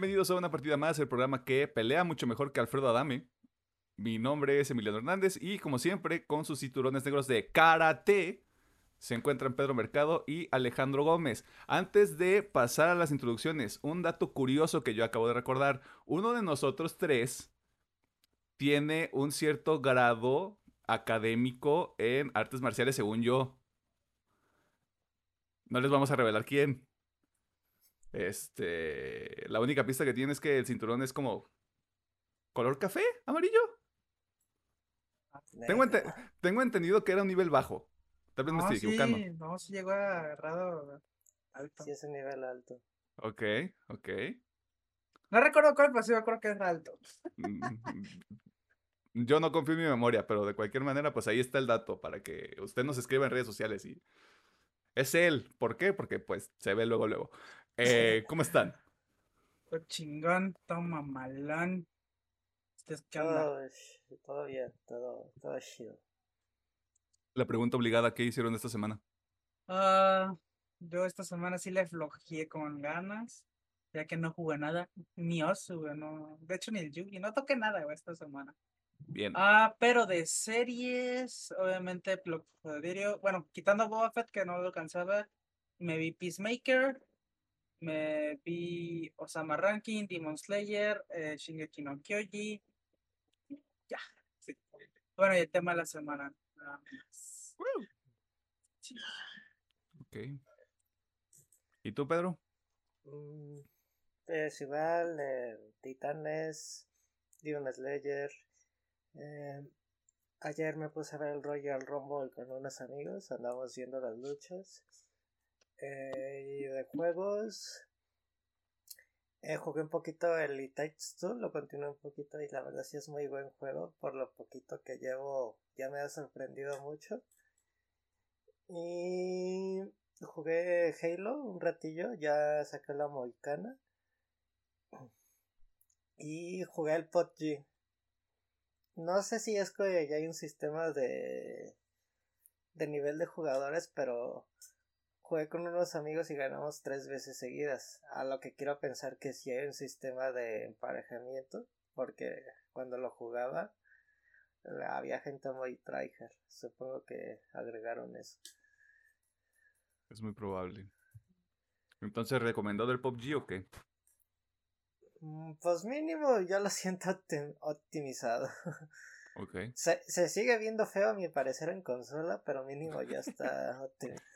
Bienvenidos a una partida más, el programa que pelea mucho mejor que Alfredo Adame. Mi nombre es Emiliano Hernández y como siempre, con sus cinturones negros de karate, se encuentran Pedro Mercado y Alejandro Gómez. Antes de pasar a las introducciones, un dato curioso que yo acabo de recordar. Uno de nosotros tres tiene un cierto grado académico en artes marciales, según yo. No les vamos a revelar quién. Este, la única pista que tiene es que el cinturón es como color café, amarillo. Tengo, ente- tengo entendido que era un nivel bajo. Tal vez me estoy equivocando. sí, no, sí llegó agarrado alto. Sí, es un nivel alto. Ok, ok. No recuerdo cuál, pero sí me acuerdo que era alto. Mm, Yo no confío en mi memoria, pero de cualquier manera, pues ahí está el dato para que usted nos escriba en redes sociales y es él. ¿Por qué? Porque pues se ve luego, luego. Eh, ¿Cómo están? Todo chingón, todo mamalón. ¿Ustedes qué onda? Todo, todo bien, todo, todo chido. La pregunta obligada, ¿qué hicieron esta semana? Ah, yo esta semana sí le flojeé con ganas, ya que no jugué nada, ni Osu, no, de hecho ni el Yugi, no toqué nada, güey, esta semana. Bien. Ah, pero de series, obviamente, lo que diría- bueno, quitando Boba Fett, que no lo alcancé a ver, me vi Peacemaker, me vi Osama Ranking, Demon Slayer, eh, Shingeki no Kyoji, ya, sí. Bueno, y el tema de la semana. nada más. Sí. Ok. ¿Y tú, Pedro? Mm, Es igual, eh, Titanes, Demon Slayer. eh, ayer me puse a ver el Royal Rumble con unos amigos, andamos viendo las luchas. Eh, y de juegos, eh, jugué un poquito el It Takes Two, lo continué un poquito y la verdad sí es muy buen juego, por lo poquito que llevo ya me ha sorprendido mucho. Y jugué Halo un ratillo, ya saqué la Moicana. Y jugué el PUBG. No sé si es que ya hay un sistema de, de nivel de jugadores, pero jugué con unos amigos y ganamos tres veces seguidas. A lo que quiero pensar que sí hay un sistema de emparejamiento, porque cuando lo jugaba había gente muy tryhard. Supongo que agregaron eso. Es muy probable. Entonces, ¿recomendado el PUBG o qué? Mm, Pues mínimo yo lo siento optim- optimizado. Ok. Se, se sigue viendo feo a mi parecer en consola, pero mínimo ya está optimizado.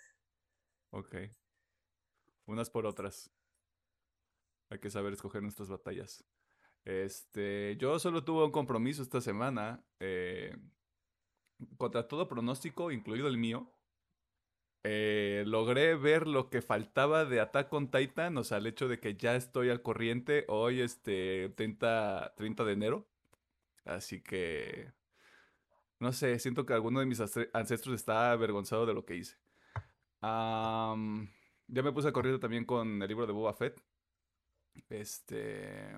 Ok. Unas por otras. Hay que saber escoger nuestras batallas. Este, yo solo tuve un compromiso esta semana. eh, contra todo pronóstico, incluido el mío. eh, logré ver lo que faltaba de Attack on Titan, o sea, el hecho de que ya estoy al corriente hoy, este, 30, 30 de enero. Así que, no sé, siento que alguno de mis ancestros está avergonzado de lo que hice. Am, ya me puse a corriente también con el libro de Boba Fett. Este.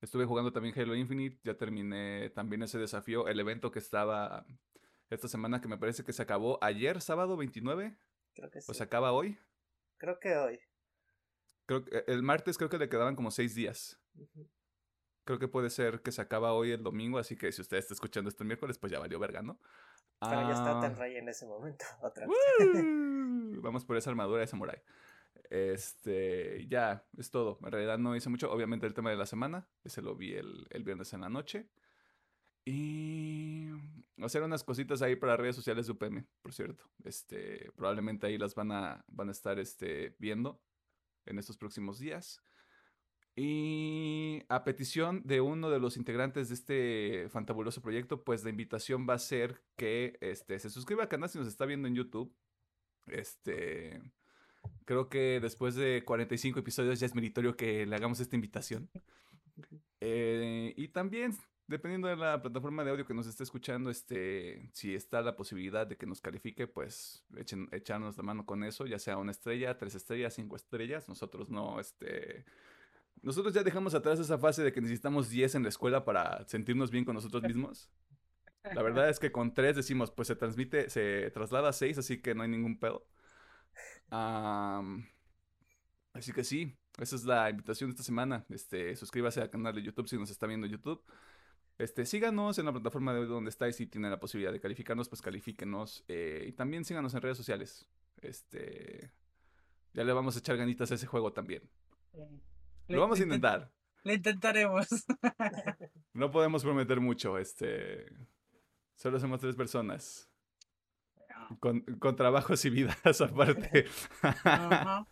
Estuve jugando también Halo Infinite. Ya terminé también ese desafío. El evento que estaba esta semana, que me parece que se acabó ayer, sábado 29. Creo que O sí. se acaba hoy. Creo que hoy. Creo que el martes creo que le quedaban como seis días. Creo que puede ser que se acaba hoy el domingo. Así que si usted está escuchando esto el miércoles, pues ya valió verga, ¿no? Pero ya está Ah, Ten Rey en ese momento. Otra vez. Vamos por esa armadura de samurai. Este, ya, es todo. En realidad no hice mucho. Obviamente el tema de la semana, ese lo vi el, el viernes en la noche. Y hacer unas cositas ahí para redes sociales de UPM, por cierto. Este, probablemente ahí las van a, van a estar este, viendo en estos próximos días. Y a petición de uno de los integrantes de este fantabuloso proyecto, pues la invitación va a ser que este, se suscriba al canal si nos está viendo en YouTube. Este, creo que después de 45 episodios ya es meritorio que le hagamos esta invitación. Eh, y también, dependiendo de la plataforma de audio que nos esté escuchando, este, si está la posibilidad de que nos califique, pues echen, echarnos la mano con eso, ya sea una estrella, tres estrellas, cinco estrellas. Nosotros no, este, nosotros ya dejamos atrás esa fase de que necesitamos 10 en la escuela para sentirnos bien con nosotros mismos. La verdad es que con 3 decimos, pues se transmite, se traslada a 6, así que no hay ningún pedo. Así que sí, esa es la invitación de esta semana. Este, suscríbase al canal de YouTube si nos está viendo en YouTube. Este, síganos en la plataforma de donde estáis y tienen la posibilidad de calificarnos, pues califíquenos. eh, y también síganos en redes sociales. Este, ya le vamos a echar ganitas a ese juego también. Lo vamos a intentar. Lo intentaremos. No podemos prometer mucho. Este, solo somos tres personas. Con, con trabajos y vidas aparte. Ajá.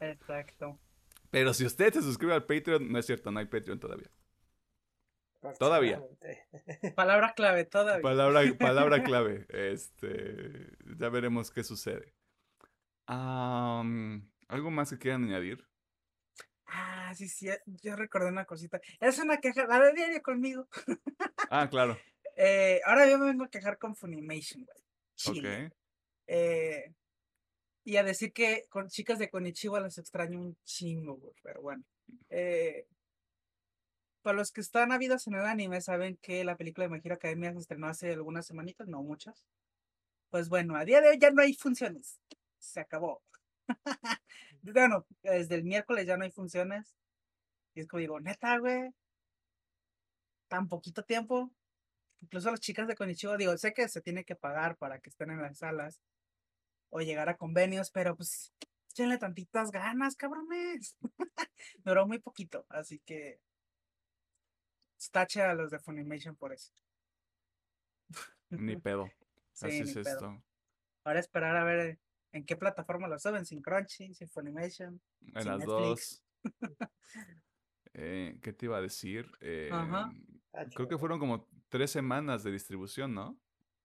Exacto. Pero si usted se suscribe al Patreon, no es cierto, no hay Patreon todavía. Todavía. Palabra clave todavía. Palabra, palabra clave. Este, ya veremos qué sucede. ¿Algo más que quieran añadir? Ah, sí, sí, yo recordé una cosita. Es una queja, la de diario conmigo. Ah, claro. Eh, ahora yo me vengo a quejar con Funimation, güey. Chile. Ok. Eh, y a decir que con chicas de Konichiwa las extraño un chingo, güey. Pero bueno. Eh, para los que están habidos en el anime, saben que la película de My Hero Academia se estrenó hace algunas semanitas, no muchas. Pues bueno, a día de hoy ya no hay funciones. Se acabó. bueno, desde el miércoles ya no hay funciones. Y es como digo, neta, güey. Tan poquito tiempo. Incluso las chicas de Konichiwa, digo, sé que se tiene que pagar para que estén en las salas o llegar a convenios, pero pues échenle tantitas ganas, cabrones. Duró muy poquito, así que tache a los de Funimation por eso. Ni pedo. Sí, Así ni es pedo. esto. Ahora esperar a ver en qué plataforma lo suben, sin Crunchy, sin Funimation. En Sí, las Netflix. dos. Eh, ¿Qué te iba a decir? Ajá. Eh, Ah, creo que fueron como tres semanas de distribución, ¿no?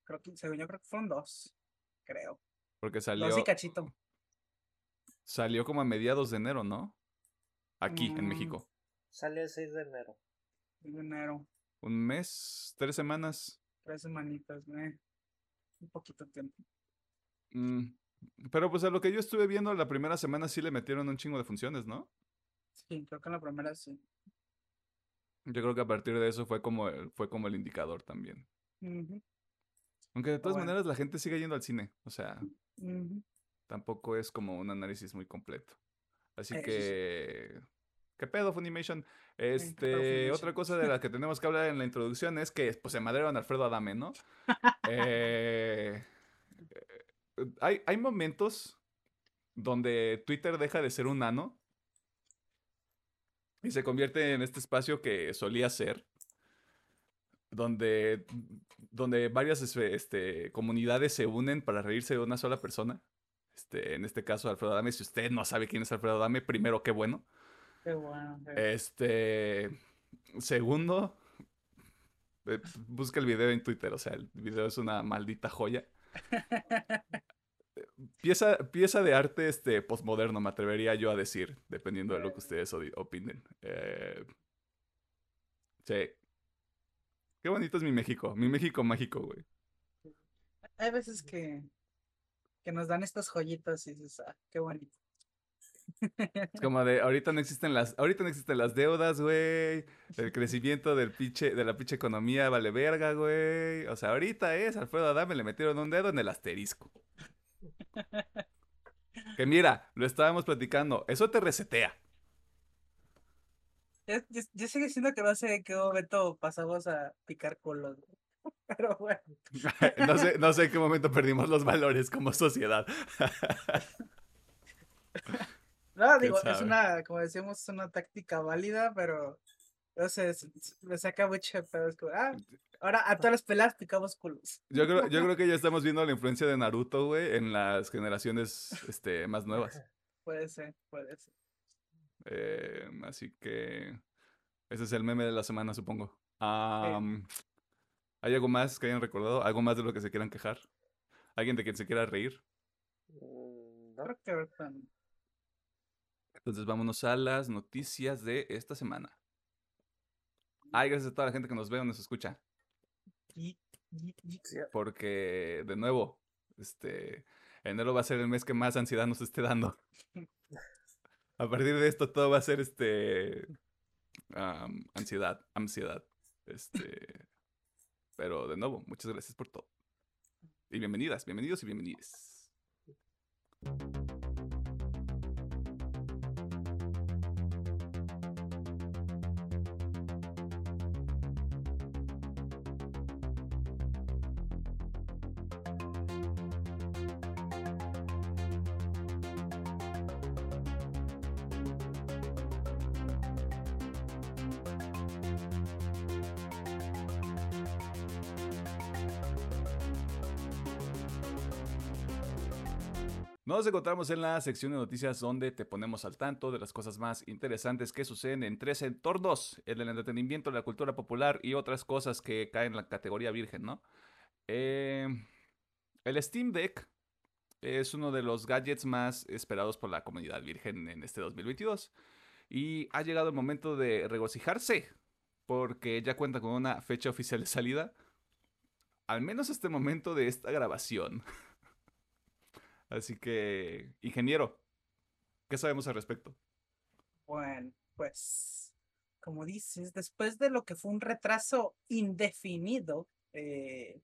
Creo que, según yo, creo que fueron dos, creo. Porque salió, Dos y cachito. salió como a mediados de enero, ¿no? Aquí, en Mm. México. Salió el 6 de enero. En enero, Un mes, tres semanas. tres semanitas, eh, Un poquito tiempo. Mm, Pero pues a lo que yo estuve viendo, la primera semana sí le metieron un chingo de funciones, ¿no? Sí, creo que en la primera sí. Yo creo que a partir de eso fue como el, fue como el indicador también. Aunque de todas bueno. maneras la gente sigue yendo al cine. O sea, tampoco es como un análisis muy completo. Así sí. que... ¿Qué pedo, Funimation? pedo, Este, Funimation? otra cosa de la que tenemos que hablar en la introducción es que pues se madrearon a Alfredo Adame, ¿no? Eh, eh, hay, hay momentos donde Twitter deja de ser un nano y se convierte en este espacio que solía ser, donde, donde varias este, este, comunidades se unen para reírse de una sola persona. Este, en este caso, Alfredo Adame. Si usted no sabe quién es Alfredo Adame, primero, qué bueno. Qué bueno. Este. Segundo. eh, Busca el video en Twitter. O sea, el video es una maldita joya. Pieza, pieza de arte este, postmoderno, me atrevería yo a decir, dependiendo de lo que ustedes opinen. Eh, sí. Qué bonito es mi México. Mi México mágico, güey. Hay veces que, que nos dan estas joyitas y dices, ah, qué bonito. Es como de, ahorita no existen las, ahorita no existen las deudas, güey. El crecimiento del pinche, de la pinche economía vale verga, güey. O sea, ahorita es, Alfredo Adame le metieron un dedo en el asterisco. Que mira, lo estábamos platicando, eso te resetea. Yo, yo, yo sigo diciendo que no sé en qué momento pasamos a picar colos. Pero bueno, No sé, no sé en qué momento perdimos los valores como sociedad. No, digo, es una, como decimos, es una táctica válida, pero no sé, me saca mucho de pedo. Es como, ah, ahora a todas las peladas picamos culos. Yo creo, yo creo que ya estamos viendo la influencia de Naruto, güey, en las generaciones este, más nuevas. Puede ser, puede ser. Eh, así que ese es el meme de la semana, supongo. Am, ¿Hay algo más que hayan recordado? ¿Algo más de lo que se quieran quejar? ¿Alguien de quien se quiera reír? Mm, No, Creo que ahorita no. Entonces vámonos a las noticias de esta semana. Ay, gracias a toda la gente que nos ve o nos escucha. Porque, de nuevo, este, enero va a ser el mes que más ansiedad nos esté dando. A partir de esto todo va a ser este ansiedad, ansiedad. Este, pero de nuevo, muchas gracias por todo. Y bienvenidas, bienvenidos y bienvenides. Nos encontramos en la sección de noticias donde te ponemos al tanto de las cosas más interesantes que suceden en tres entornos, el del entretenimiento, la cultura popular y otras cosas que caen en la categoría virgen, ¿no? Eh, el Steam Deck es uno de los gadgets más esperados por la comunidad virgen en este 2022 y ha llegado el momento de regocijarse porque ya cuenta con una fecha oficial de salida, al menos este momento de esta grabación. Así que, ingeniero, ¿qué sabemos al respecto? Bueno, pues, como dices, después de lo que fue un retraso indefinido, eh,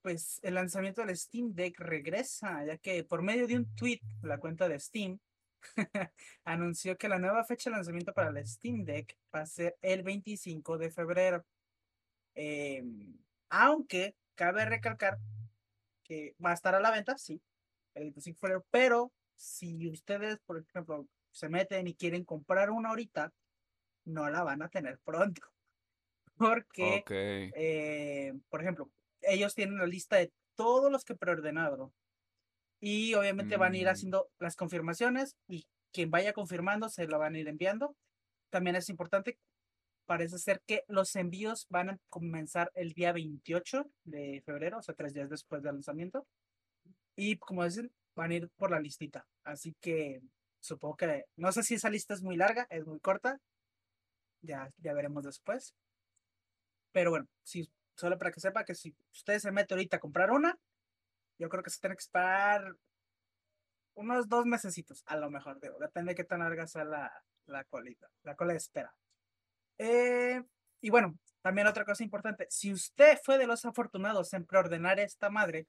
pues el lanzamiento del Steam Deck regresa, ya que por medio de un tweet, la cuenta de Steam anunció que la nueva fecha de lanzamiento para el Steam Deck va a ser el 25 de febrero. Em, aunque cabe recalcar que va a estar a la venta, sí, el 25 de febrero, pero si ustedes, por ejemplo, se meten y quieren comprar una ahorita, no la van a tener pronto. Porque, eh, por ejemplo, ellos tienen la lista de todos los que preordenaron. Y obviamente van a ir mm. haciendo las confirmaciones y quien vaya confirmando se lo van a ir enviando. También es importante, parece ser que los envíos van a comenzar el día 28 de febrero, o sea, tres días después del lanzamiento. Y como dicen, van a ir por la listita. Así que supongo que, no sé si esa lista es muy larga, es muy corta. Ya, ya veremos después. Pero bueno, solo para que sepa que si usted se mete ahorita a comprar una, yo creo que se tiene que esperar unos dos mesecitos, a lo mejor, digo, depende de qué tan larga sea la, la colita, la cola de espera. Eh, y bueno, también otra cosa importante, si usted fue de los afortunados en preordenar esta madre,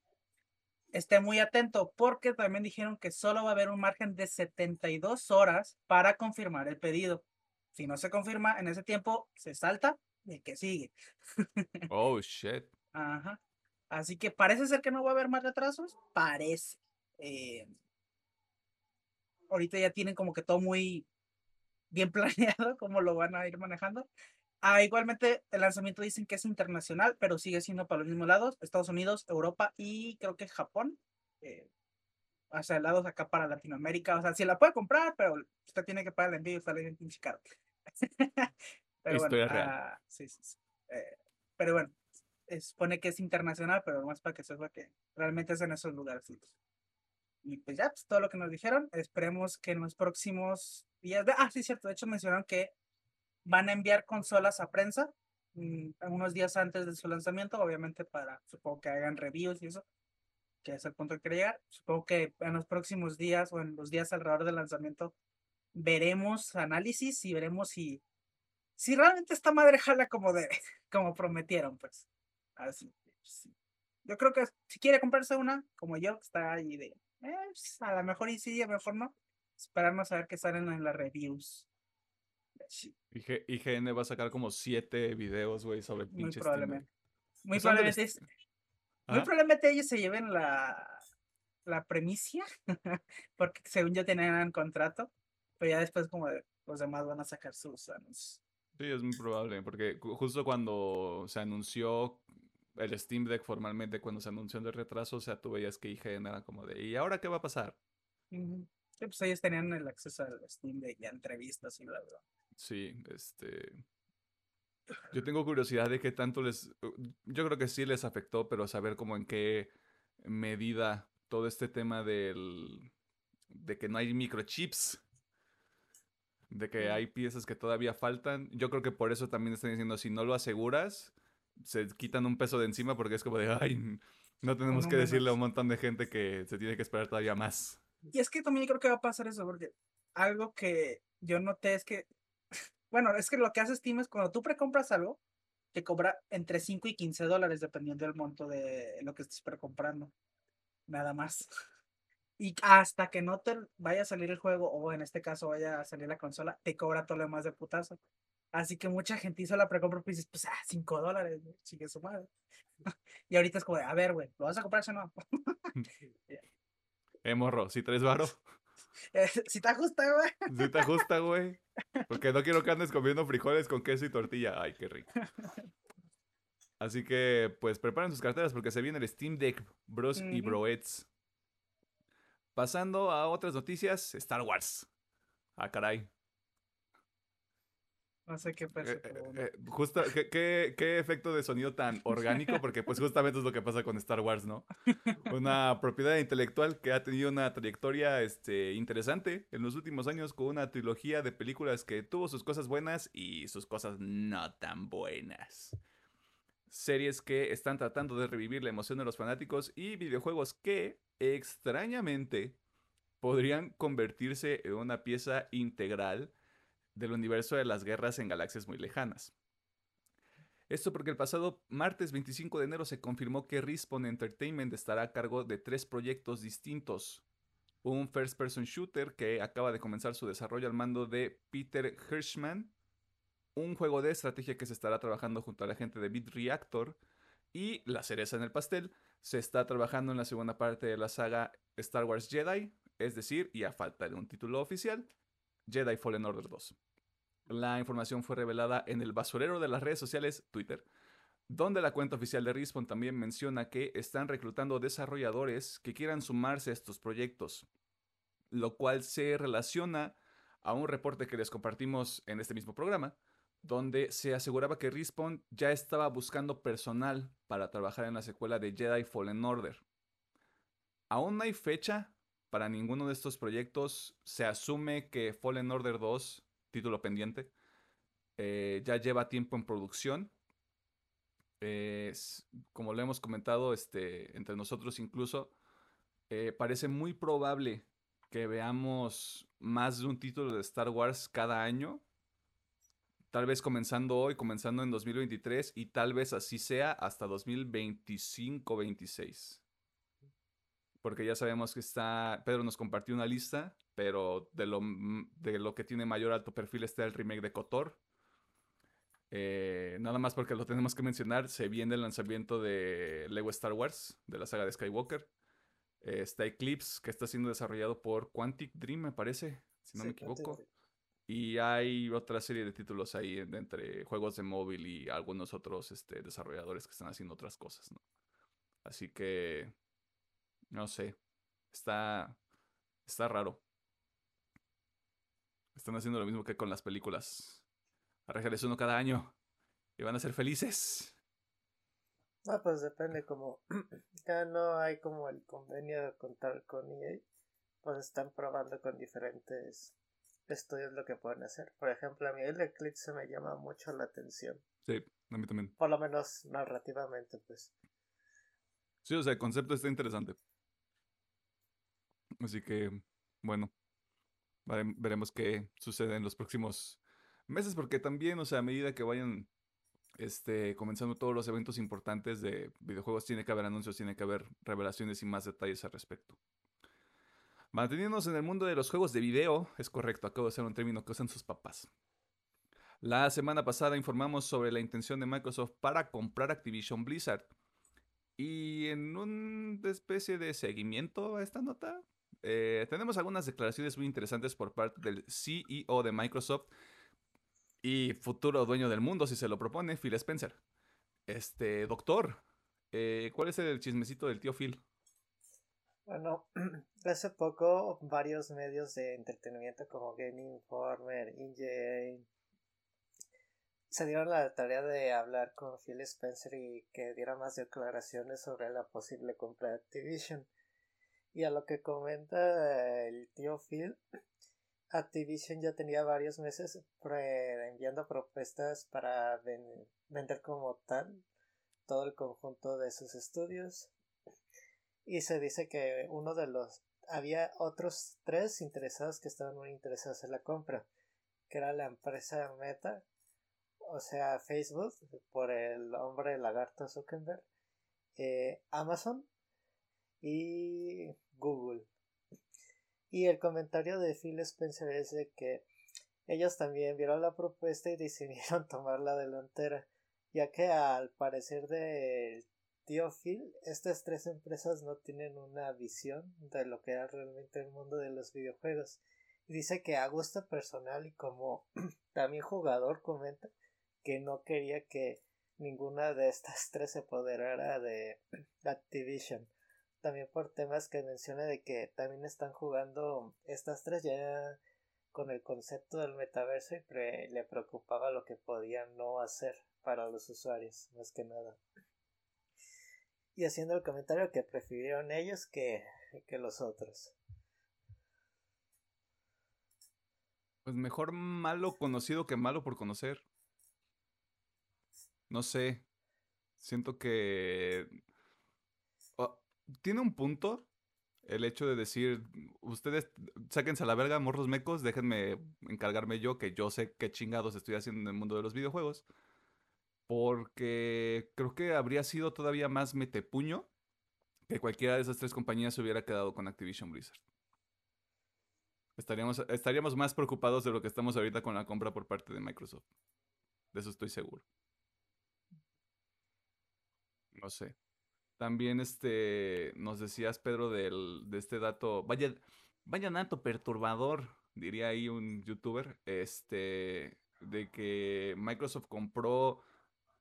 esté muy atento porque también dijeron que solo va a haber un margen de 72 horas para confirmar el pedido. Si no se confirma en ese tiempo, se salta y que sigue. Oh, shit. Ajá. Así que parece ser que no va a haber más retrasos. Parece. Eh, ahorita ya tienen como que todo muy bien planeado, cómo lo van a ir manejando. Ah, igualmente, el lanzamiento dicen que es internacional, pero sigue siendo para los mismos lados, Estados Unidos, Europa y creo que Japón. Eh, o sea, lados acá para Latinoamérica. O sea, si la puede comprar, pero usted tiene que pagar el envío y sale bien pinche caro. pero bueno, real. Ah, sí, sí, eh, pero bueno, supone que es internacional, pero más para que sepa que realmente es en esos lugares. Y pues ya, pues todo lo que nos dijeron. Esperemos que en los próximos días. De... Ah, sí, cierto. De hecho, mencionaron que van a enviar consolas a prensa mm, unos días antes de su lanzamiento, obviamente para, supongo que hagan reviews y eso, que es el punto que quería llegar. Supongo que en los próximos días o en los días alrededor del lanzamiento veremos análisis y veremos si, si realmente esta madre jala como de, como prometieron, pues. Así. Yo creo que si quiere comprarse una, como yo, está ahí de, eh, pues, a lo mejor y sí, a lo mejor no. Esperarnos a ver qué salen en las reviews. IGN va a sacar como siete videos, güey, sobre Muy probablemente. Muy probablemente, muy probablemente ellos se lleven la, la premicia, porque según yo tenían contrato, pero ya después como los demás van a sacar sus anuncios. Sí, es muy probable, porque justo cuando se anunció el Steam Deck formalmente, cuando se anunció el retraso, o sea, tú veías que IGN era como de, ¿y ahora qué va a pasar? Sí, pues ellos tenían el acceso al Steam Deck y a entrevistas y bla, bla. Sí, este... Yo tengo curiosidad de qué tanto les... Yo creo que sí les afectó, pero saber como en qué medida todo este tema del... de que no hay microchips de que hay piezas que todavía faltan. Yo creo que por eso también están diciendo, si no lo aseguras, se quitan un peso de encima porque es como de, ay, no tenemos que decirle a un montón de gente que se tiene que esperar todavía más. Y es que también creo que va a pasar eso, porque algo que yo noté es que, bueno, es que lo que hace Steam es cuando tú precompras algo, te cobra entre 5 y 15 dólares dependiendo del monto de lo que estés precomprando. Nada más. Y hasta que no te vaya a salir el juego, o en este caso vaya a salir la consola, te cobra todo lo demás de putazo. Así que mucha gente hizo la precompra y dices, pues, ah, 5 dólares, sigue su madre. y ahorita es como de, a ver, güey, ¿lo vas a comprar o no? eh, morro, si traes varo. Eh, si te ajusta, güey. Si te ajusta, güey. Porque no quiero que andes comiendo frijoles con queso y tortilla. Ay, qué rico. Así que, pues, preparen sus carteras porque se viene el Steam Deck Bros y Broets. Pasando a otras noticias, Star Wars. Ah, caray. No sé qué pasa. Eh, eh, eh, justo, ¿qué, qué, qué efecto de sonido tan orgánico, porque pues justamente es lo que pasa con Star Wars, ¿no? Una propiedad intelectual que ha tenido una trayectoria este, interesante en los últimos años con una trilogía de películas que tuvo sus cosas buenas y sus cosas no tan buenas. Series que están tratando de revivir la emoción de los fanáticos y videojuegos que, extrañamente, podrían convertirse en una pieza integral del universo de las guerras en galaxias muy lejanas. Esto porque el pasado martes 25 de enero se confirmó que Respawn Entertainment estará a cargo de tres proyectos distintos. Un first person shooter que acaba de comenzar su desarrollo al mando de Peter Hirschman, un juego de estrategia que se estará trabajando junto a la gente de Beat Reactor y la cereza en el pastel, se está trabajando en la segunda parte de la saga Star Wars Jedi, es decir, y a falta de un título oficial, Jedi Fallen Order 2. La información fue revelada en el basurero de las redes sociales Twitter, donde la cuenta oficial de Respawn también menciona que están reclutando desarrolladores que quieran sumarse a estos proyectos, lo cual se relaciona a un reporte que les compartimos en este mismo programa, donde se aseguraba que Respawn ya estaba buscando personal para trabajar en la secuela de Jedi Fallen Order. Aún no hay fecha para ninguno de estos proyectos. Se asume que Fallen Order 2, título pendiente, eh, ya lleva tiempo en producción. como lo hemos comentado este, entre nosotros incluso, eh, parece muy probable que veamos más de un título de Star Wars cada año. Tal vez comenzando hoy, comenzando en 2023 y tal vez así sea hasta 2025-26 porque ya sabemos que está, Pedro nos compartió una lista, pero de lo, de lo que tiene mayor alto perfil está el remake de Kotor. Eh, nada más porque lo tenemos que mencionar, se viene el lanzamiento de Lego Star Wars, de la saga de Skywalker. Eh, está Eclipse, que está siendo desarrollado por Quantic Dream, me parece, si no me equivoco. Y hay otra serie de títulos ahí entre juegos de móvil y algunos otros este, desarrolladores que están haciendo otras cosas, ¿no? Así que no sé. Está. Está raro. Están haciendo lo mismo que con las películas. Arregles uno cada año. Y van a ser felices. Ah, pues depende como ya no hay como el convenio de contar con EA, pues están probando con diferentes estudios lo que pueden hacer. Por ejemplo, a mí el Eclipse me llama mucho la atención. Sí, a mí también. Por lo menos narrativamente, pues. Sí, o sea, el concepto está interesante. Así que, bueno, veremos qué sucede en los próximos meses, porque también, o sea, a medida que vayan este, comenzando todos los eventos importantes de videojuegos, tiene que haber anuncios, tiene que haber revelaciones y más detalles al respecto. Manteniéndonos en el mundo de los juegos de video, es correcto, acabo de hacer un término que usan sus papás. La semana pasada informamos sobre la intención de Microsoft para comprar Activision Blizzard. Y en una especie de seguimiento a esta nota, eh, tenemos algunas declaraciones muy interesantes por parte del CEO de Microsoft y futuro dueño del mundo, si se lo propone, Phil Spencer. Este, doctor, eh, ¿cuál es el chismecito del tío Phil? Bueno, hace poco varios medios de entretenimiento como Game Informer, IGN, se dieron la tarea de hablar con Phil Spencer y que diera más declaraciones sobre la posible compra de Activision. Y a lo que comenta el tío Phil, Activision ya tenía varios meses enviando propuestas para vender como tal todo el conjunto de sus estudios. Y se dice que uno de los había otros tres interesados que estaban muy interesados en la compra, que era la empresa Meta, o sea Facebook, por el hombre lagarto Zuckerberg, eh, Amazon y Google. Y el comentario de Phil Spencer es de que ellos también vieron la propuesta y decidieron tomar la delantera, ya que al parecer de tío Phil, estas tres empresas no tienen una visión de lo que era realmente el mundo de los videojuegos. Y dice que a gusto personal y como también jugador comenta que no quería que ninguna de estas tres se apoderara de Activision también por temas que menciona de que también están jugando estas tres ya con el concepto del metaverso y le preocupaba lo que podían no hacer para los usuarios, más que nada. Y haciendo el comentario que prefirieron ellos que, que los otros. Pues mejor malo conocido que malo por conocer. No sé. Siento que tiene un punto el hecho de decir, ustedes sáquense a la verga, morros mecos, déjenme encargarme yo, que yo sé qué chingados estoy haciendo en el mundo de los videojuegos. Porque creo que habría sido todavía más metepuño que cualquiera de esas tres compañías se hubiera quedado con Activision Blizzard. Estaríamos, estaríamos más preocupados de lo que estamos ahorita con la compra por parte de Microsoft. De eso estoy seguro. No sé. También este nos decías, Pedro, del, de este dato. Vaya, vaya dato perturbador, diría ahí un youtuber. Este. De que Microsoft compró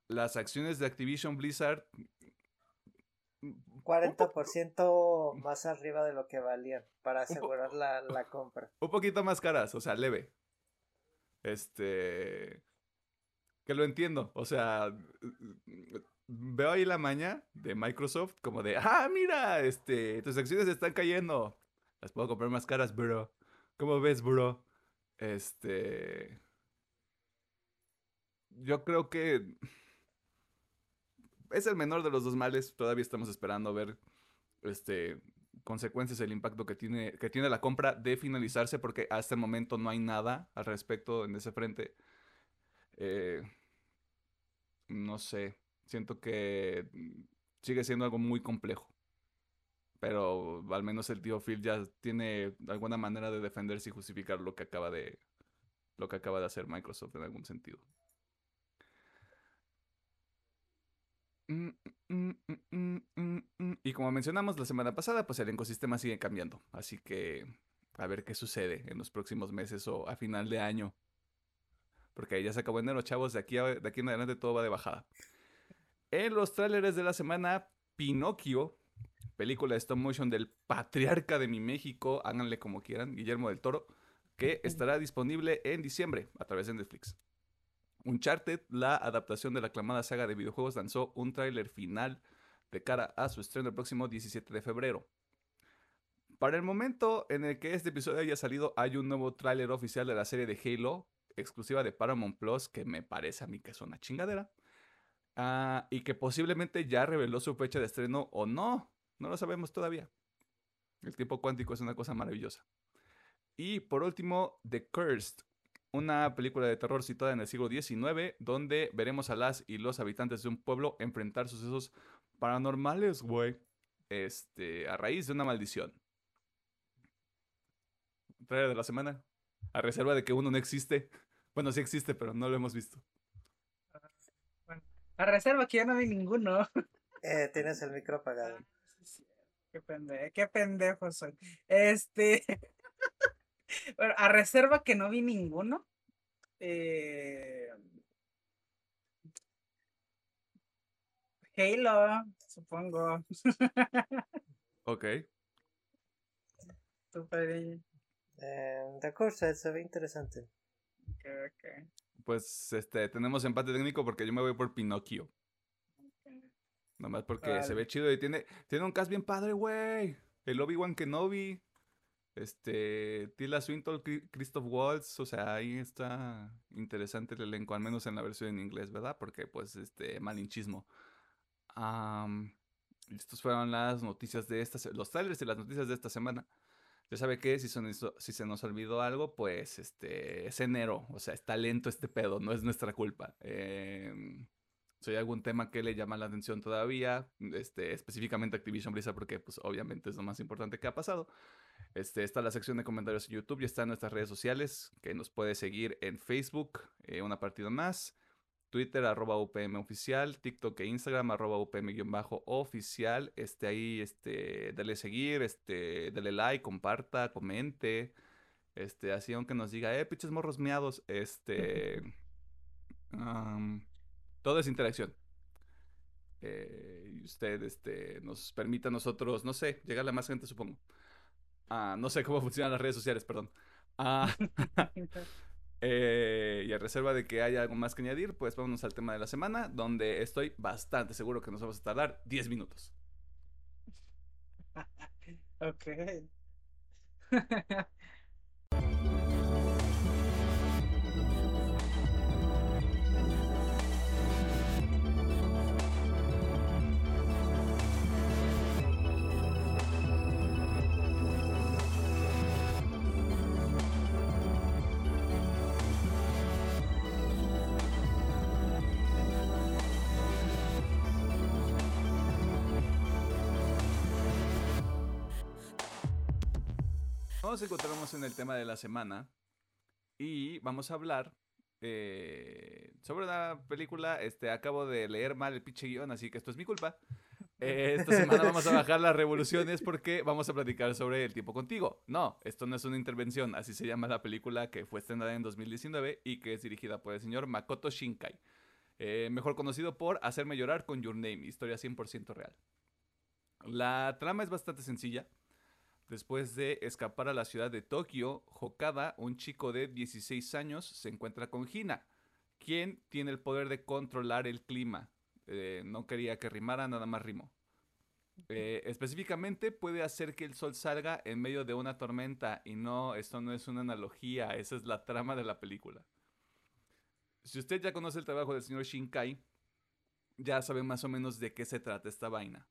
las acciones de Activision Blizzard 40% más arriba de lo que valían para asegurar la, la, compra. Un poquito más caras, o sea, leve. Este. Que lo entiendo, o sea. Veo ahí la maña de Microsoft como de, ah, mira, este, tus acciones están cayendo. Las puedo comprar más caras, bro. ¿Cómo ves, bro? Este. Yo creo que es el menor de los dos males. Todavía estamos esperando ver este, consecuencias, el impacto que tiene, que tiene la compra de finalizarse, porque hasta el momento no hay nada al respecto en ese frente. Eh, no sé, siento que sigue siendo algo muy complejo. Pero al menos el tío Phil ya tiene alguna manera de defenderse y justificar lo que acaba de lo que acaba de hacer Microsoft en algún sentido. Mm, mm, mm, y como mencionamos la semana pasada, pues el ecosistema sigue cambiando. Así que a ver qué sucede en los próximos meses o a final de año. Porque ahí ya se acabó enero, chavos. De aquí, de aquí en adelante todo va de bajada. En los tráileres de la semana, Pinocchio, película de stop motion del patriarca de mi México, háganle como quieran, Guillermo del Toro, que estará disponible en diciembre a través de Netflix. Uncharted, la adaptación de la aclamada saga de videojuegos, lanzó un tráiler final de cara a su estreno el próximo 17 de febrero. Para el momento en el que este episodio haya salido, hay un nuevo tráiler oficial de la serie de Halo, exclusiva de Paramount Plus, que me parece a mí que es una chingadera. Ah, y que posiblemente ya reveló su fecha de estreno o no. No lo sabemos todavía. El tiempo cuántico es una cosa maravillosa. Y por último, The Cursed, una película de terror situada en el siglo XIX, donde veremos a las y los habitantes de un pueblo enfrentar sucesos paranormales, güey, este, a raíz de una maldición. Trailer de la semana, a reserva de que uno no existe. Bueno, sí existe, pero no lo hemos visto. A reserva que ya no vi ninguno. Eh, tienes el micro apagado. Qué pendejo, qué pendejo soy. Este. Bueno, a reserva que no vi ninguno. Eh... Halo, supongo. Ok. Super. Eh, de acuerdo, se ve interesante. Pues este, tenemos empate técnico porque yo me voy por Pinocchio. Nomás porque se ve chido y tiene, tiene un cast bien padre, güey. El Obi-Wan Kenobi. Este, Tila Swinton, Christoph Waltz, o sea, ahí está interesante el elenco, al menos en la versión en inglés, ¿verdad? Porque, pues, este, malinchismo. Um, estas fueron las noticias de esta, los trailers y las noticias de esta semana. Ya sabe que si, se nos olvidó algo, pues, este, es enero, o sea, está lento este pedo, no es nuestra culpa. Eh, si hay algún tema que le llama la atención todavía, este, específicamente Activision Blizzard, porque, pues, obviamente es lo más importante que ha pasado este, está la sección de comentarios en YouTube y está en nuestras redes sociales, que nos puede seguir en Facebook, eh, una partida más, Twitter, arroba UPM oficial, TikTok e Instagram, arroba UPM-oficial. Este, ahí, este, dale seguir, este, dale like, comparta, comente. Este, así aunque nos diga, eh, pinches morros miados, este... todo es interacción. Eh, y usted este, nos permita a nosotros, no sé, llegarle a más gente, supongo. Ah, no sé cómo funcionan las redes sociales, perdón. Ah, eh, y a reserva de que haya algo más que añadir, pues vámonos al tema de la semana, donde estoy bastante seguro que nos vamos a tardar 10 minutos. Ok. Nos encontramos en el tema de la semana y vamos a hablar eh, sobre una película. Este, acabo de leer mal el pinche guion, así que esto es mi culpa. Eh, esta semana vamos a bajar las revoluciones porque vamos a platicar sobre El tiempo contigo. No, esto no es una intervención, así se llama la película que fue estrenada en 2019 y que es dirigida por el señor Makoto Shinkai. Eh, mejor conocido por Hacerme llorar con Your Name, historia 100% real. La trama es bastante sencilla. Después de escapar a la ciudad de Tokio, Hokada, un chico de 16 años, se encuentra con Hina, quien tiene el poder de controlar el clima. Eh, no quería que rimara, nada más rimó. Eh, específicamente puede hacer que el sol salga en medio de una tormenta y no, esto no es una analogía, esa es la trama de la película. Si usted ya conoce el trabajo del señor Shinkai, ya sabe más o menos de qué se trata esta vaina.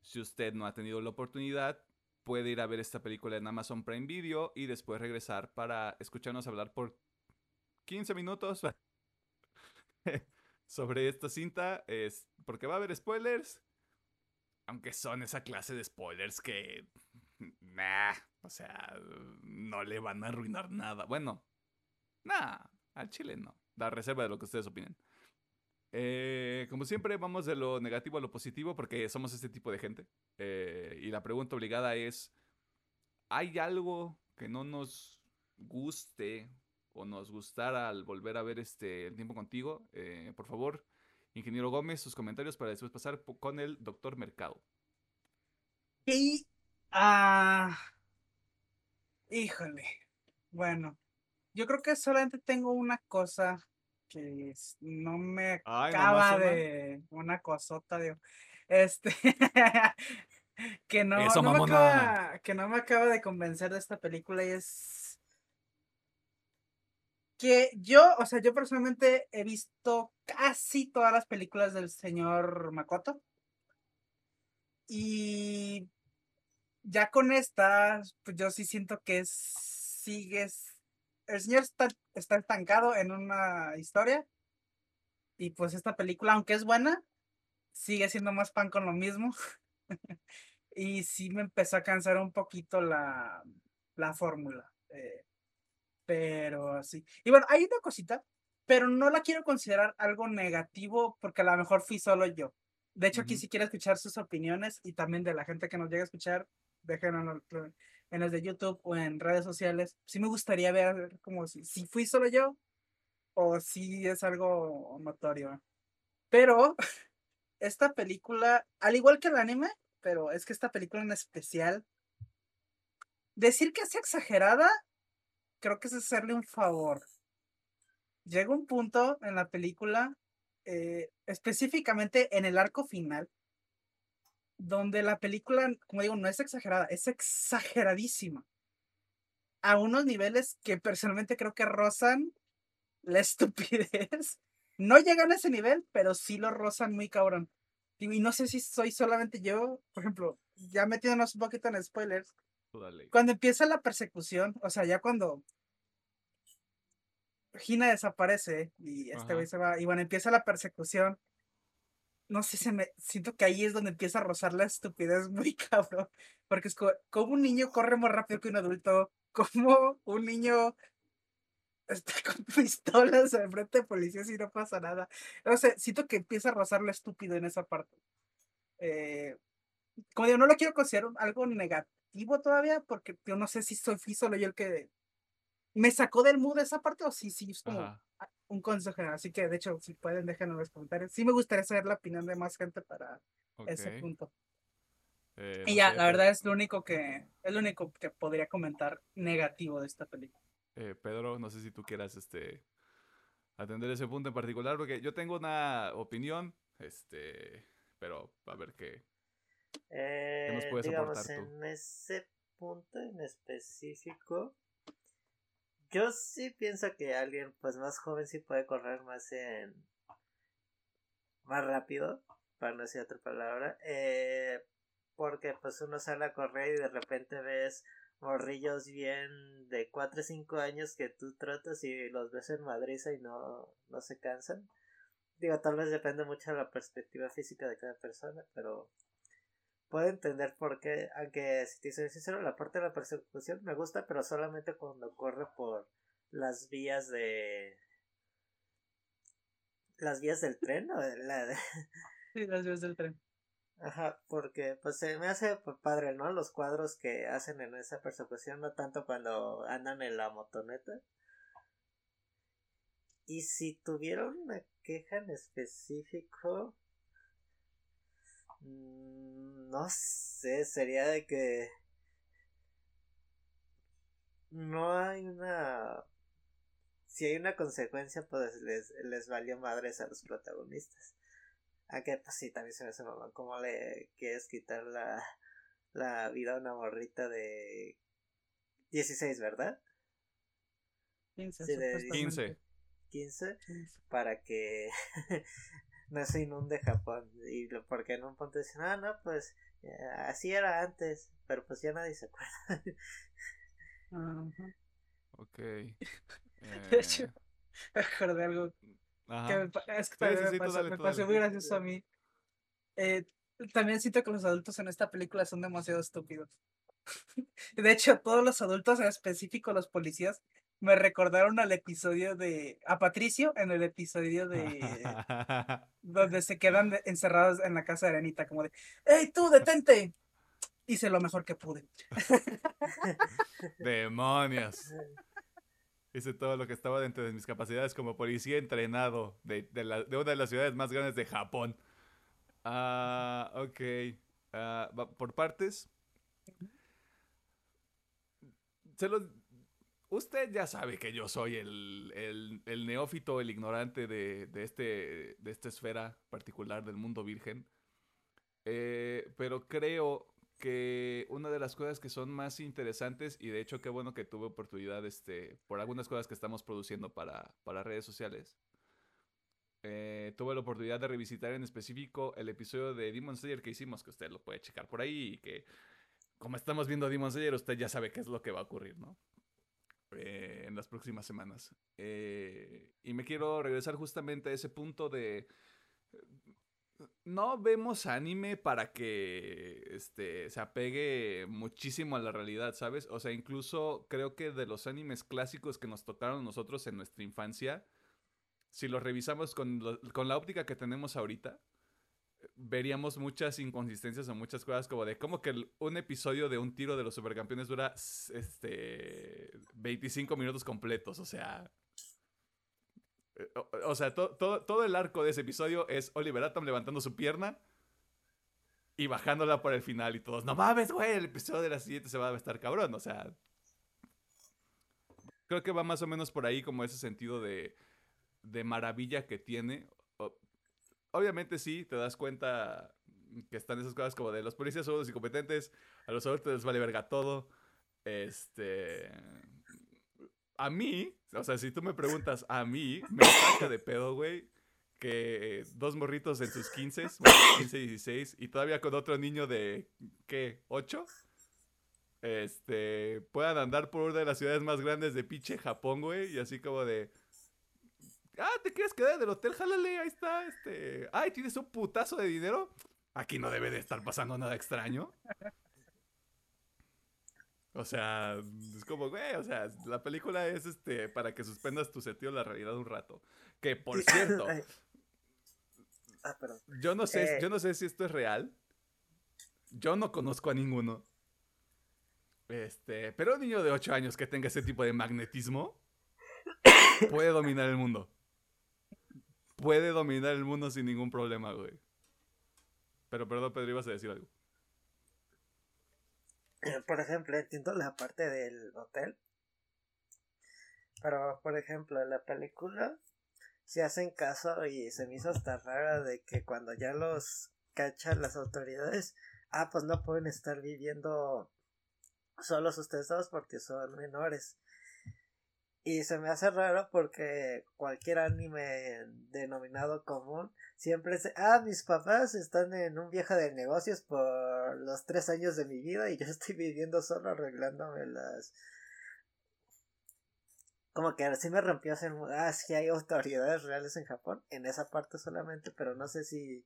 Si usted no ha tenido la oportunidad, puede ir a ver esta película en Amazon Prime Video y después regresar para escucharnos hablar por 15 minutos sobre esta cinta. Es porque va a haber spoilers. Aunque son esa clase de spoilers que... Nah, o sea, no le van a arruinar nada. Bueno, nah, al chile no. Da reserva de lo que ustedes opinen. Eh, como siempre, vamos de lo negativo a lo positivo porque somos este tipo de gente. Eh, y la pregunta obligada es, ¿hay algo que no nos guste o nos gustara al volver a ver este el tiempo contigo? Eh, por favor, ingeniero Gómez, sus comentarios para después pasar con el doctor Mercado. Y, ah, híjole, bueno, yo creo que solamente tengo una cosa que no me Ay, acaba de, una cosota de, este, que no, Eso, no me acaba, que no me acaba de convencer de esta película y es que yo, o sea, yo personalmente he visto casi todas las películas del señor Makoto. Y ya con esta, pues yo sí siento que es- sigues. El señor está, está estancado en una historia. Y pues esta película, aunque es buena, sigue siendo más pan con lo mismo. y sí me empezó a cansar un poquito la, la fórmula. eh, pero sí. Y bueno, hay una cosita, pero no la quiero considerar algo negativo porque a lo mejor fui solo yo. De hecho, aquí Ujú. sí quiero escuchar sus opiniones y también de la gente que nos llega a escuchar, déjenlo en los de YouTube o en redes sociales. Sí me gustaría ver como si, si fui solo yo o si es algo notorio. Pero esta película, al igual que el anime, pero es que esta película en especial, decir que es exagerada, creo que es hacerle un favor. Llega un punto en la película, eh, específicamente en el arco final, donde la película, como digo, no es exagerada, es exageradísima. A unos niveles que personalmente creo que rozan la estupidez. No llegan a ese nivel, pero sí lo rozan muy cabrón. Y no sé si soy solamente yo, por ejemplo, ya metiéndonos un poquito en spoilers, dale. cuando empieza la persecución, o sea, ya cuando Gina desaparece y este güey se va, y bueno, empieza la persecución, no sé, se me, siento que ahí es donde empieza a rozar la estupidez muy cabrón, porque es co- como un niño corre más rápido que un adulto, como un niño está con pistolas al frente de policías y no pasa nada. O sea, siento que empieza a rozar lo estúpido en esa parte. Eh, como digo, no lo quiero considerar algo negativo todavía, porque yo no sé si soy fui solo yo el que me sacó del mood esa parte o si sí Ajá. Un consejo general. Así que, de hecho, si pueden, déjenlo en los comentarios. Sí me gustaría saber la opinión de más gente para ese Ok. punto. Eh, Y no ya, sé, la verdad es lo único que, es lo único que podría comentar negativo de esta película. eh, Pedro, no sé si tú quieras este atender ese punto en particular, porque yo tengo una opinión, este, pero a ver qué. Eh, nos puedes digamos, aportar tú? en ese punto en específico, yo sí pienso que alguien pues más joven sí puede correr más en más rápido, para no decir otra palabra, eh, porque pues uno sale a correr y de repente ves morrillos bien de 4 o 5 años que tú tratas y los ves en madriza y no, no se cansan. Digo, tal vez depende mucho de la perspectiva física de cada persona, pero puedo entender por qué, aunque si te soy sincero, la parte de la persecución me gusta, pero solamente cuando corre por las vías de... las vías del tren o de la... Sí, las vías del tren. Ajá, porque pues se me hace padre, ¿no? Los cuadros que hacen en esa persecución, no tanto cuando andan en la motoneta. Y si tuviera una queja en específico, mm, no sé, sería de que no hay una... Si hay una consecuencia, pues les, les valió madres a los protagonistas. Aunque pues sí, también se me hace mamá. ¿Cómo le quieres quitar la, la vida a una morrita de 16, verdad? 15, Sí, de supuestamente. 15. 15 15. para que no se inunde Japón. Y lo- porque en un punto dicen, ah, no, pues eh, así era antes, pero pues ya nadie se acuerda. Ok. De hecho, eh, me acordé de algo ajá. que me, es que Sí, también sí, me sí, pasó, dale, me tú pasó dale. muy gracioso a mí. Eh, también siento que los adultos en esta película son demasiado estúpidos. De hecho, todos los adultos, en específico los policías, me recordaron al episodio de. a Patricio en el episodio de. donde se quedan encerrados en la casa de Arenita, como de, ¡Ey, tú, detente! Hice lo mejor que pude. Demonios. Hice todo lo que estaba dentro de mis capacidades como policía entrenado de, de la- de una de las ciudades más grandes de Japón. Ah, ok. Ah, por partes. Se lo- Usted ya sabe que yo soy el, el- neófito, el ignorante de, de este, de esta esfera particular del mundo virgen. Eh, pero creo que una de las cosas que son más interesantes, y de hecho qué bueno que tuve oportunidad este, por algunas cosas que estamos produciendo para, para redes sociales, eh, tuve la oportunidad de revisitar en específico el episodio de Demon Slayer que hicimos, que usted lo puede checar por ahí y que como estamos viendo Demon Slayer, usted ya sabe qué es lo que va a ocurrir, ¿no? Eh, en las próximas semanas. Eh, y me quiero regresar justamente a ese punto de no vemos anime para que este, se apegue muchísimo a la realidad, ¿sabes? O sea, incluso creo que de los animes clásicos que nos tocaron nosotros en nuestra infancia, si los revisamos con, con la óptica que tenemos ahorita, veríamos muchas inconsistencias o muchas cosas como de cómo que un episodio de un tiro de los supercampeones dura este 25 minutos completos, o sea, eh, O, sea, to- todo, todo el arco de ese episodio es Oliver Atom levantando su pierna y bajándola por el final y todos, no mames, güey, el episodio de la siguiente se va a estar cabrón, o sea. Creo que va más o menos por ahí como ese sentido de, de maravilla que tiene. Obviamente sí, te das cuenta que están esas cosas como de los policías son los incompetentes, a los adultos les vale verga todo. Este a mí, o sea, si tú me preguntas a mí, me saca de pedo, güey, que dos morritos en sus 15, bueno, 15 y 16, y todavía con otro niño de, ¿qué? ¿8? Este, puedan andar por una de las ciudades más grandes de pinche Japón, güey, y así como de, ah, ¿te quieres quedar en el hotel? Jálale, ahí está, este, ay, ¿tienes un putazo de dinero? Aquí no debe de estar pasando nada extraño. O sea, es como, güey, o sea, la película es este para que suspendas tu sentido de la realidad un rato. Que por cierto. Ah, perdón. yo no sé, Eh. yo no sé si esto es real. Yo no conozco a ninguno. Este, pero un niño de 8 años que tenga ese tipo de magnetismo puede dominar el mundo. Puede dominar el mundo sin ningún problema, güey. Pero perdón, Pedro, ibas a decir algo. Por ejemplo, entiendo la parte del hotel. Pero, por ejemplo, en la película se hacen caso y se me hizo hasta rara de que cuando ya los cachan las autoridades, ah, pues no pueden estar viviendo solos ustedes dos porque son menores. Y se me hace raro porque cualquier anime denominado común siempre es, ah, mis papás están en un viaje de negocios por los tres años de mi vida y yo estoy viviendo solo arreglándome las... Como que así me rompió hacer, ah, sí hay autoridades reales en Japón, en esa parte solamente, pero no sé si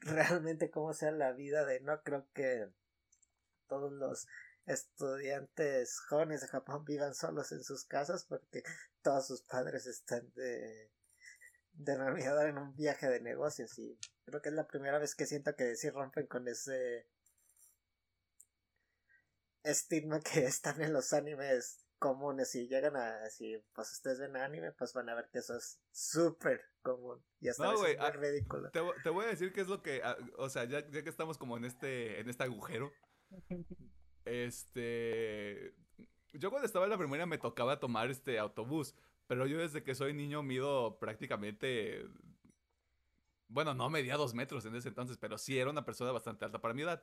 realmente cómo sea la vida de, no creo que todos los estudiantes jóvenes de Japón vivan solos en sus casas porque todos sus padres están de denominador en un viaje de negocios y creo que es la primera vez que siento que sí rompen con ese estigma que están en los animes comunes. Y llegan a si pues ustedes ven anime pues van a ver que eso es súper común y hasta No, es ah, muy ridículo. Te, te voy a decir qué es lo que, ah, o sea, ya, ya que estamos como en este, en este agujero, este, yo cuando estaba en la primaria me tocaba tomar este autobús, pero yo desde que soy niño mido prácticamente, bueno, no medía dos metros en ese entonces, pero sí era una persona bastante alta para mi edad.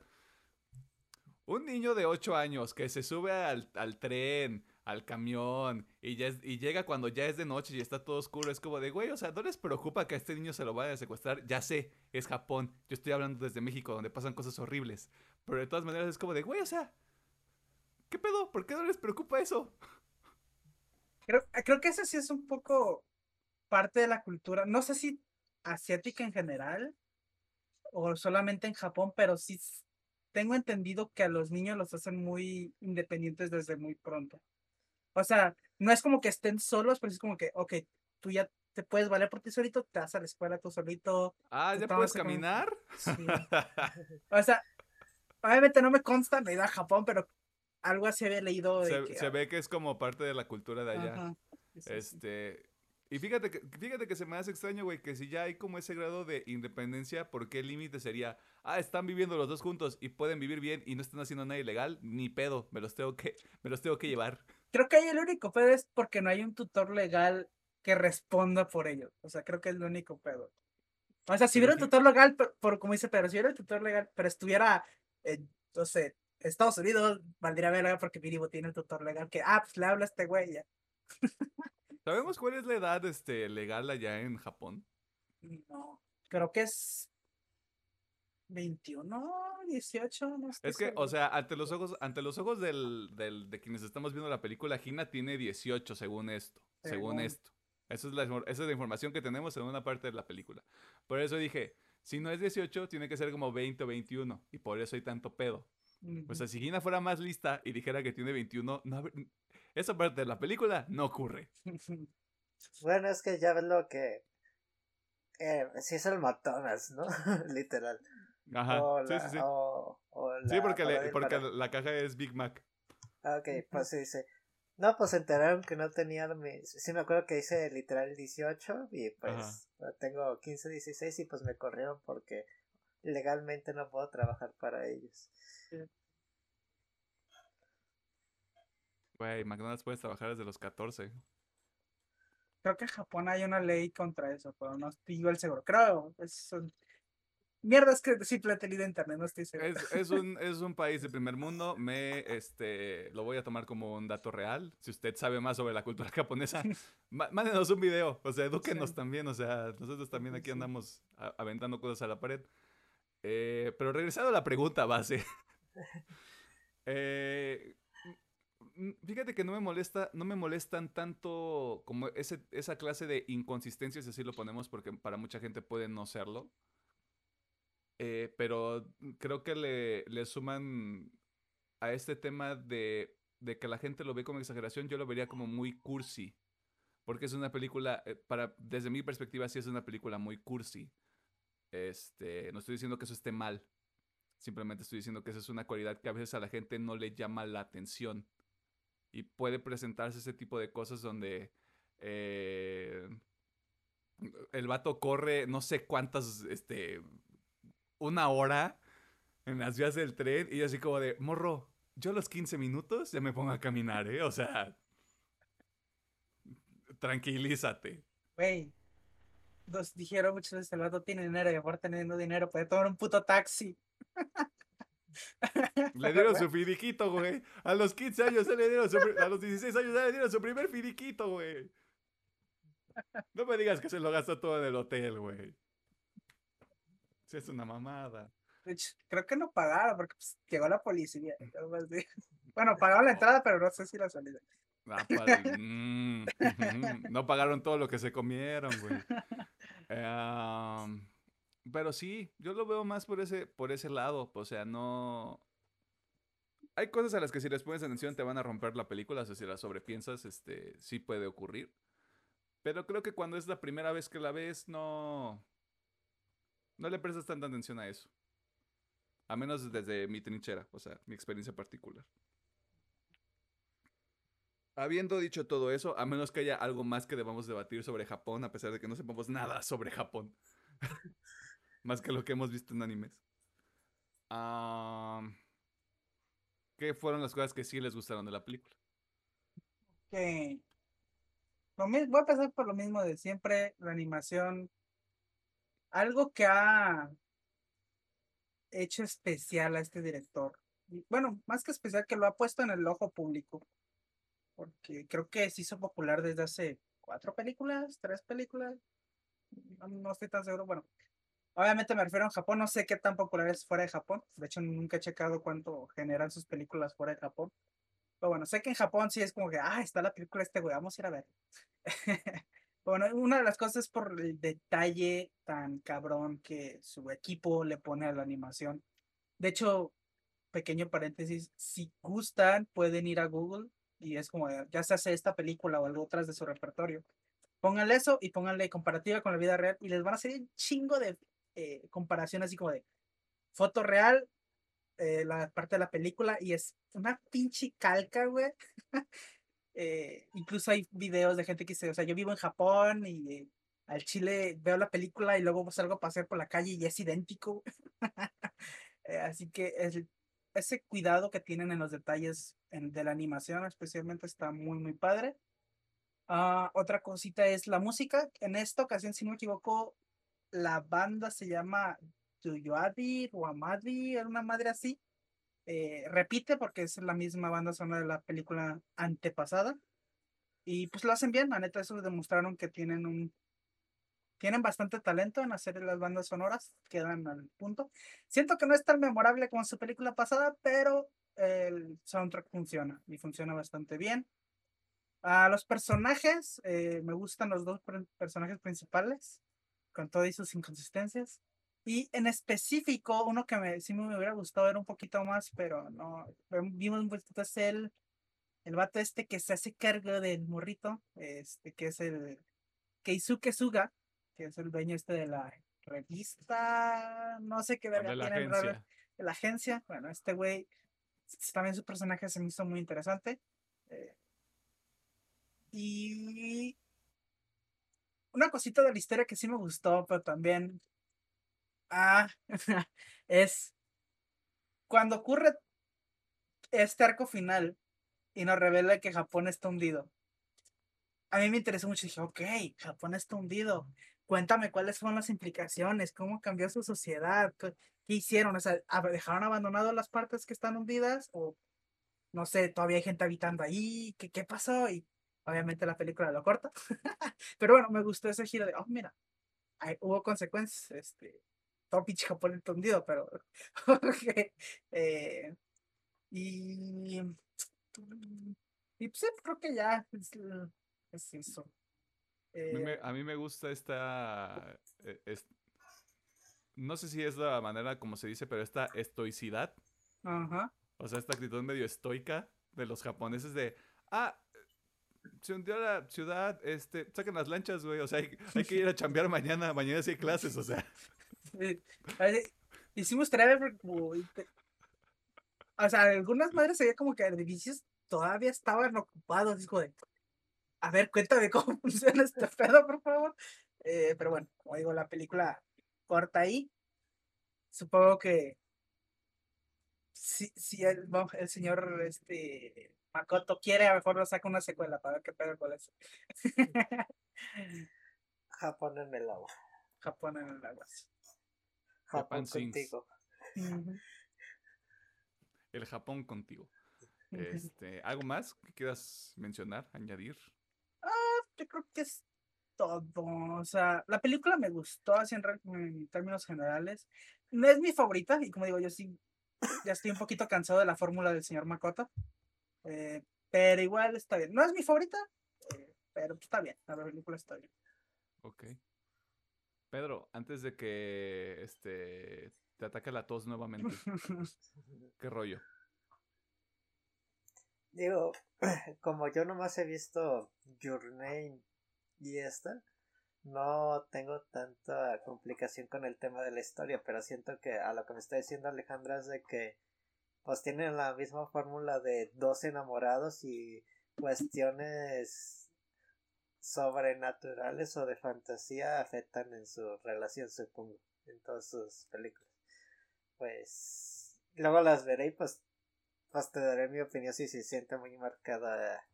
Un niño de 8 años que se sube al, al tren, al camión, y, ya y llega cuando ya es de noche y está todo oscuro, es como de, güey, o sea, ¿no les preocupa que a este niño se lo vayan a secuestrar? Ya sé, es Japón, yo estoy hablando desde México, donde pasan cosas horribles, pero de todas maneras es como de, güey, o sea, ¿qué pedo? ¿Por qué no les preocupa eso? Creo, creo que eso sí es un poco parte de la cultura, no sé si asiática en general o solamente en Japón, pero sí tengo entendido que a los niños los hacen muy independientes desde muy pronto. O sea, no es como que estén solos, pero es como que, ok, tú ya te puedes valer por ti solito, te vas a la escuela tú solito. Ah, ¿ya puedes como- caminar? sí. O sea, obviamente no me consta, he ido a Japón, pero algo así había leído de se, que... se ve que es como parte de la cultura de allá. Ajá. Este. Y fíjate que, fíjate que se me hace extraño, güey, que si ya hay como ese grado de independencia, ¿por qué el límite sería, ah, están viviendo los dos juntos y pueden vivir bien y no están haciendo nada ilegal? Ni pedo, me los tengo que, me los tengo que llevar. Creo que ahí el único pedo es porque no hay un tutor legal que responda por ello. O sea, creo que es el único pedo. O sea, si hubiera un tutor legal, por, por- como dice Pedro, si hubiera un tutor legal, pero estuviera, en, no sé, Estados Unidos, valdría verga porque mínimo tiene el tutor legal que, ah, pues le habla a este güey ya. ¿Sabemos cuál es la edad este, legal allá en Japón? No, creo que es 21, 18, no estoy Es que, o sea, ante los ojos, ante los ojos del, del- de quienes estamos viendo la película, Gina tiene 18 según esto. Según esto. Esa es, la, esa es la información que tenemos en una parte de la película. Por eso dije, si no es 18, tiene que ser como 20 o 21. Y por eso hay tanto pedo. O sea, si Gina fuera más lista y dijera que tiene 21, no habr- esa parte de la película no ocurre. Bueno, es que ya ves lo que. Eh, sí es el McDonald's, ¿no? Literal. Ajá. O Sí, la, sí, sí. O, o Sí, porque, le- porque para- la caja es Big Mac. Ah, ok, pues sí dice. No, pues se enteraron que no tenía. mi- Sí, me acuerdo que dice literal 18 y pues tengo 15, 16 y pues me corrieron porque legalmente no puedo trabajar para ellos. Güey, McDonald's puedes trabajar desde los 14. Creo que en Japón hay una ley contra eso, pero no estoy igual seguro. Creo, es un... Mierda, es que simplemente he leído en internet, no estoy seguro. Es, es un, es un país de primer mundo. Me, este, lo voy a tomar como un dato real. Si usted sabe más sobre la cultura japonesa, má- mándenos un video. O sea, edúquenos Sí. también. O sea, nosotros también aquí sí. andamos aventando cosas a la pared. Eh, pero regresando a la pregunta base. Eh, fíjate que no me molesta, no me molestan tanto como ese, esa clase de inconsistencias, si así lo ponemos, porque para mucha gente puede no serlo. Eh, pero creo que le, le suman a este tema de, de que la gente lo ve como exageración, yo lo vería como muy cursi. Porque es una película, eh, para, desde mi perspectiva, sí es una película muy cursi. Este, no estoy diciendo que eso esté mal. Simplemente estoy diciendo que esa es una cualidad que a veces a la gente no le llama la atención. Y puede presentarse ese tipo de cosas donde eh, el vato corre no sé cuántas este, una hora en las vías del tren y así como de, morro, yo a los 15 minutos ya me pongo a caminar, ¿eh? O sea, tranquilízate. Güey, nos dijeron muchas veces, el vato tiene dinero y aparte teniendo dinero puede tomar un puto taxi. Le dieron su fidiquito, güey. A los 15 años le dieron su, a los 16 años le dieron su primer fidiquito, güey. No me digas que se lo gastó todo en el hotel, güey. Si es una mamada. De hecho, creo que no pagaron porque pues, llegó la policía. Bueno, pagaron la entrada, pero no sé si la salida. Ah. Mm. No pagaron todo lo que se comieron, güey. Eh, am, pero sí, yo lo veo más por ese, por ese lado. O sea, no. Hay cosas a las que si les pones atención te van a romper la película. O sea, si las sobrepiensas, este, sí puede ocurrir. Pero creo que cuando es la primera vez que la ves, no. No le prestas tanta atención a eso. A menos desde mi trinchera, o sea, mi experiencia particular. Habiendo dicho todo eso, a menos que haya algo más que debamos debatir sobre Japón, a pesar de que no sepamos nada sobre Japón. más que lo que hemos visto en animes. Am, ¿Qué fueron las cosas que sí les gustaron de la película? Ok. Lo mi- voy a empezar por lo mismo de siempre, la animación. Algo que ha hecho especial a este director. Bueno, más que especial, que lo ha puesto en el ojo público. Porque creo que se hizo popular desde hace cuatro películas, tres películas. No, no estoy tan seguro. Bueno, obviamente me refiero a Japón. No sé qué tan popular es fuera de Japón. De hecho, nunca he checado cuánto generan sus películas fuera de Japón. Pero bueno, sé que en Japón sí es como que, ah, está la película este güey, vamos a ir a ver. bueno, una de las cosas es por el detalle tan cabrón que su equipo le pone a la animación. De hecho, pequeño paréntesis, si gustan, pueden ir a Google y es como, ya se hace esta película o algo otras de su repertorio. Pónganle eso y pónganle comparativa con la vida real y les van a salir un chingo de eh, comparación así como de foto real, eh, la parte de la película y es una pinche calca, güey. Eh, incluso hay videos de gente que dice, o sea, yo vivo en Japón y eh, al Chile veo la película y luego salgo a pasear por la calle y es idéntico. Eh, así que el- ese cuidado que tienen en los detalles en- de la animación especialmente está muy, muy padre. Ah, otra cosita es la música. En esta ocasión, si no me equivoco, la banda se llama Tuyoadi o Amadi, era una madre así. Eh, repite porque es la misma banda sonora de la película antepasada. Y pues lo hacen bien, la neta, eso demostraron que tienen un. Tienen bastante talento en hacer las bandas sonoras, quedan al punto. Siento que no es tan memorable como su película pasada, pero el soundtrack funciona y funciona bastante bien. A los personajes, eh, me gustan los dos per- personajes principales, con todas sus inconsistencias. Y en específico, uno que me, sí me hubiera gustado ver un poquito más, pero no, vimos un poquito, es el, el vato este que se hace cargo del morrito, este, que es el Keisuke Suga, que es el dueño este de la revista, no sé qué verga tiene el raro- agencia. de la agencia. Bueno, este güey, también su personaje se me hizo muy interesante. eh, y una cosita de la historia que sí me gustó, pero también ah, es cuando ocurre este arco final y nos revela que Japón está hundido. A mí me interesó mucho. Dije, ok, Japón está hundido. Cuéntame cuáles son las implicaciones, cómo cambió su sociedad, qué, hicieron, o sea, dejaron abandonado las partes que están hundidas o no sé, todavía hay gente habitando ahí, ¿qué, qué pasó? Obviamente la película lo corta. Pero bueno, me gustó ese giro de, oh, mira, hay- hubo consecuencias, este, todo pinche Japón está hundido, pero, eh, y, y pues creo que ya es, eso. A mí, me, Eh, a mí me gusta esta. eh, es- no sé si es la manera como se dice, pero esta estoicidad. ajá, O sea, esta actitud medio estoica de los japoneses de. Ah, se hundió la ciudad, este, saquen las lanchas, güey. O sea, hay, que ir a chambear mañana. Mañana sí hay clases, o sea. hicimos tarea porque como, o sea, algunas madres veía como que edificios todavía estaban ocupados, como de, a ver, cuéntame cómo funciona este pedo, por favor. Eh, pero bueno, como digo, la película corta ahí. supongo que si, si el, el señor este Makoto quiere, a lo mejor lo saca una secuela para ver qué pedo con eso. Japón en el agua. Japón en el agua. Japón contigo. El Japón contigo. Este, ¿algo más que quieras mencionar, añadir? Yo creo que es todo. O sea, la película me gustó así en, en términos generales. No es mi favorita, y como digo, yo sí ya estoy un poquito cansado de la fórmula del señor Makoto. Eh, pero igual está bien. No es mi favorita, eh, pero está bien. La película está bien. Ok. Pedro, antes de que este te ataque la tos nuevamente, ¿qué rollo? Digo, como yo nomás he visto Your Name y esta, no tengo tanta complicación con el tema de la historia, pero siento que a lo que me está diciendo Alejandra es de que pues tienen la misma fórmula de dos enamorados y cuestiones sobrenaturales o de fantasía afectan en su relación, supongo, en todas sus películas. Pues luego las veré y pues pues te daré mi opinión si se siente muy marcada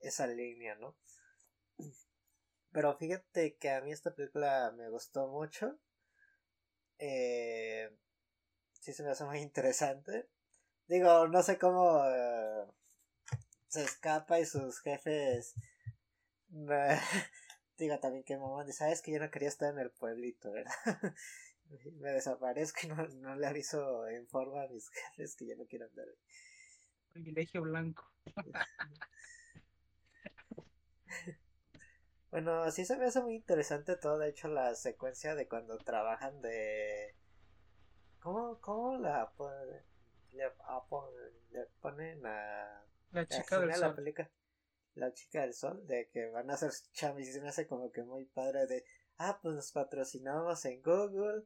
esa línea, ¿no? Pero fíjate que a mí esta película me gustó mucho. Eh, sí se me hace muy interesante. Digo, no sé cómo eh, se escapa y sus jefes... digo también que mamá dice, sabes que yo no quería estar en el pueblito, ¿verdad? me desaparezco y no, no le aviso en forma a mis jefes que yo no quiero andar ahí. Privilegio blanco. Bueno, sí se me hace muy interesante todo, de hecho, la secuencia de cuando trabajan de... ¿Cómo, cómo la le, a pon- le ponen a... La chica del la sol. La chica del sol, de que van a hacer chamis y se me hace como que muy padre de... Ah, pues nos patrocinamos en Google,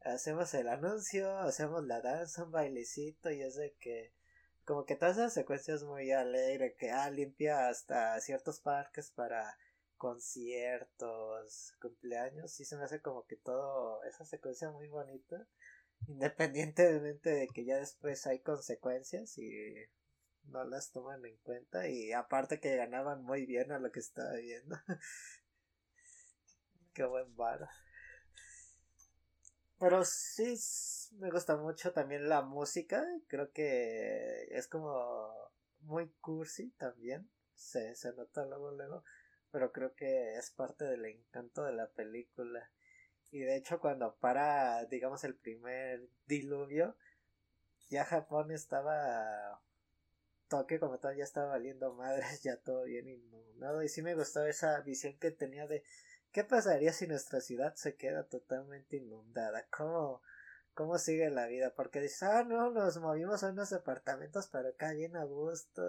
hacemos el anuncio, hacemos la danza, un bailecito y es de que... Como que todas esas secuencias muy alegre, que ah, limpia hasta ciertos parques para conciertos, cumpleaños, sí se me hace como que todo esa secuencia muy bonita, independientemente de que ya después hay consecuencias y no las toman en cuenta y aparte que ganaban muy bien a lo que estaba viendo. Qué buen bar. Pero sí me gusta mucho también la música, creo que es como muy cursi también, se, se nota luego luego pero creo que es parte del encanto de la película. Y de hecho cuando para, digamos, el primer diluvio, ya Japón estaba toque como tal, ya estaba valiendo madres, ya todo bien inundado. Y sí me gustó esa visión que tenía de qué pasaría si nuestra ciudad se queda totalmente inundada, cómo, cómo sigue la vida, porque dices, ah no, nos movimos a unos departamentos, pero acá bien a gusto.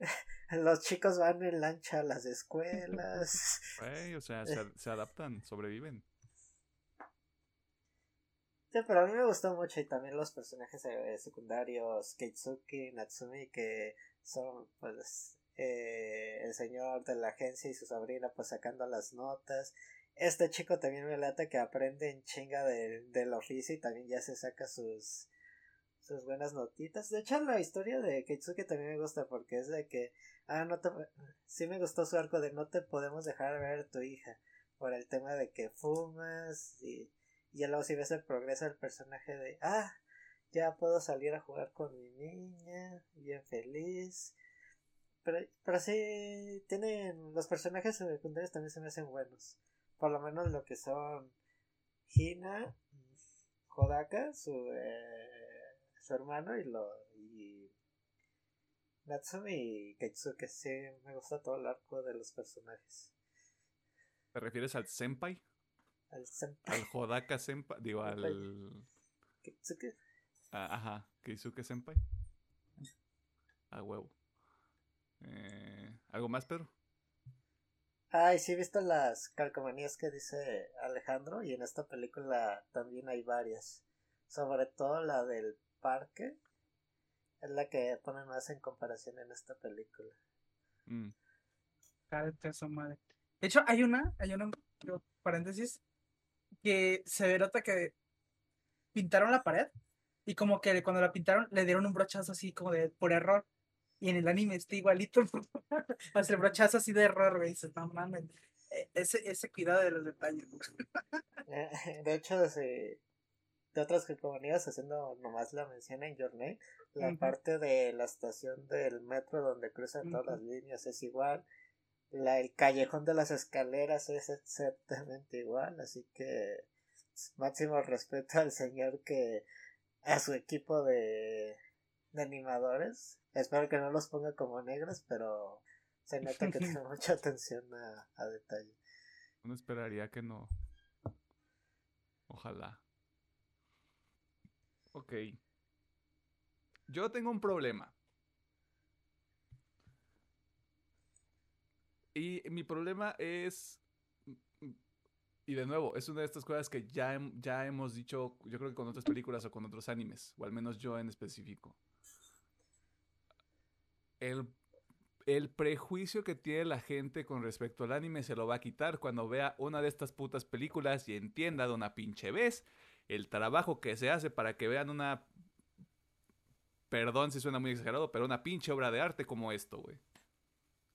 Los chicos van en lancha a las escuelas. Güey, o sea, se, se adaptan, sobreviven. Pero a mí me gustó mucho y también los personajes eh, secundarios, Keitsuki, Natsumi, que son pues eh, el señor de la agencia y su sobrina pues sacando las notas. Este chico también me lata que aprende en chinga del, del oficio y también ya se saca sus sus buenas notitas. De hecho, la historia de Keitsuki también me gusta porque es de que, ah, no te, sí me gustó su arco de no te podemos dejar ver tu hija por el tema de que fumas y, y luego si ves el progreso del personaje de, ah, ya puedo salir a jugar con mi niña, bien feliz. Pero, pero sí, tienen, los personajes secundarios también se me hacen buenos. Por lo menos lo que son Hina, Hodaka, su, eh, su hermano y lo y Natsumi y Keitsuke sí me gusta todo el arco de los personajes ¿Te refieres al senpai? Al senpai Al Hodaka senpai, digo al... Keitsuke a- ajá, Keisuke senpai. A huevo. Eh, ¿Algo más, Pedro? ay sí he visto las calcomanías que dice Alejandro y en esta película también hay varias sobre todo la del parque es la que ponen más en comparación en esta película Mm. De hecho, hay una, hay una, paréntesis, que se nota que pintaron la pared y como que cuando la pintaron le dieron un brochazo así como de por error. Y en el anime está igualito. Hace el brochazo así de error, güey. Dices, no mames. E- Ese, ese cuidado de los detalles. Eh, De hecho, de, de otras calcomanías, haciendo nomás la mención en Your Name, la parte de la estación del metro donde cruzan todas las líneas es igual. La, el callejón de las escaleras es exactamente igual, así que máximo respeto al señor que a su equipo de, de animadores. Espero que no los ponga como negros, pero se nota que tiene mucha atención a, a detalle. Uno esperaría que no. Ojalá. Ok. Yo tengo un problema. Y mi problema es... Y de nuevo, es una de estas cosas que ya, ya hemos dicho, yo creo que con otras películas o con otros animes, o al menos yo en específico. El el prejuicio que tiene la gente con respecto al anime se lo va a quitar cuando vea una de estas putas películas y entienda de una pinche vez el trabajo que se hace para que vean una... Perdón si suena muy exagerado, pero una pinche obra de arte como esto, güey.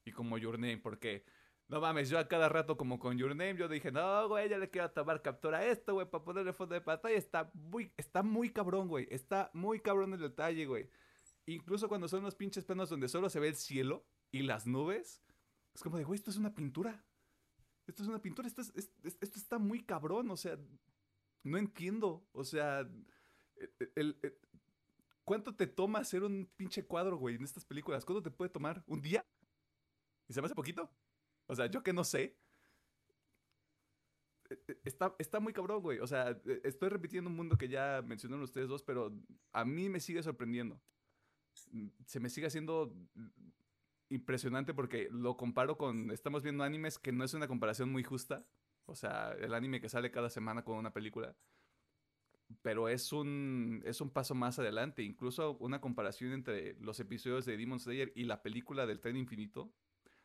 Y como Your Name, porque... No mames, yo a cada rato como con Your Name, yo dije, no, güey, ya le quiero tomar captura a esto, güey, para ponerle fondo de pantalla. Está muy, está muy cabrón, güey. Está muy cabrón el detalle, güey. Incluso cuando son los pinches planos donde solo se ve el cielo y las nubes, es como de, güey, esto es una pintura. Esto es una pintura, esto, es- es- es- esto está muy cabrón, o sea, no entiendo, o sea, el- el- el- ¿cuánto te toma hacer un pinche cuadro, güey, en estas películas? ¿Cuánto te puede tomar? ¿Un día? ¿Y se me hace poquito? O sea, yo que no sé. E- e- Está, está muy cabrón, güey. O sea, e- estoy repitiendo un mundo que ya mencionaron ustedes dos, pero a mí me sigue sorprendiendo. Se me sigue haciendo impresionante porque lo comparo con. Estamos viendo animes que no es una comparación muy justa. O sea, el anime que sale cada semana con una película. Pero es un, es un paso más adelante. Incluso una comparación entre los episodios de Demon Slayer y la película del tren infinito.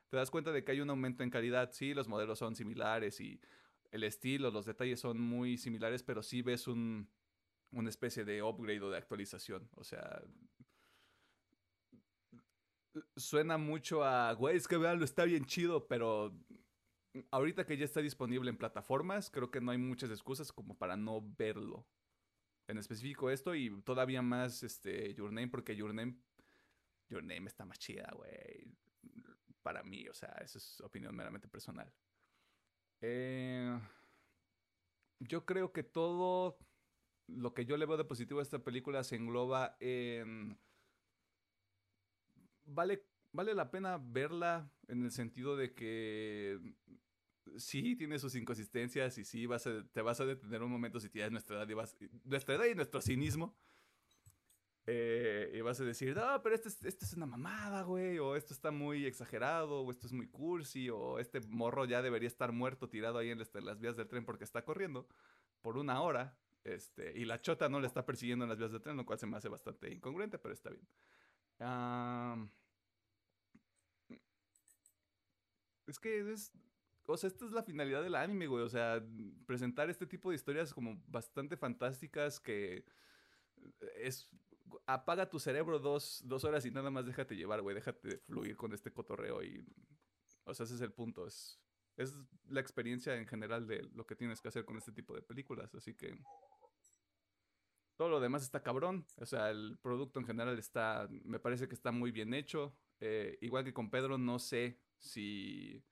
Te das cuenta de que hay un aumento en calidad. Sí, los modelos son similares y el estilo, los detalles son muy similares, pero sí ves un, una especie de upgrade o de actualización. O sea, suena mucho a, güey, es que veanlo, está bien chido, pero ahorita que ya está disponible en plataformas, creo que no hay muchas excusas como para no verlo. En específico esto y todavía más este Your Name, porque Your Name, Your Name está más chida, güey. Para mí, o sea, esa es opinión meramente personal. Eh, yo creo que todo lo que yo le veo de positivo a esta película se engloba en... Vale, vale la pena verla en el sentido de que sí tiene sus inconsistencias y sí vas a- te vas a detener un momento si tienes nuestra edad y vas, nuestra edad y nuestro cinismo. Eh, y vas a decir, no, pero esto es, esto es una mamada, güey, o esto está muy exagerado, o esto es muy cursi, o este morro ya debería estar muerto tirado ahí en las, en las vías del tren porque está corriendo por una hora, este, y la chota no le está persiguiendo en las vías del tren, lo cual se me hace bastante incongruente, pero está bien. Am, es que es, o sea, esta es la finalidad del anime, güey, o sea, presentar este tipo de historias como bastante fantásticas que es apaga tu cerebro dos, dos horas y nada más déjate llevar, güey. Déjate fluir con este cotorreo y. O sea, ese es el punto. Es, es la experiencia en general de lo que tienes que hacer con este tipo de películas. Así que. Todo lo demás está cabrón. O sea, el producto en general está. Me parece que está muy bien hecho. Eh, igual que con Pedro, no sé si.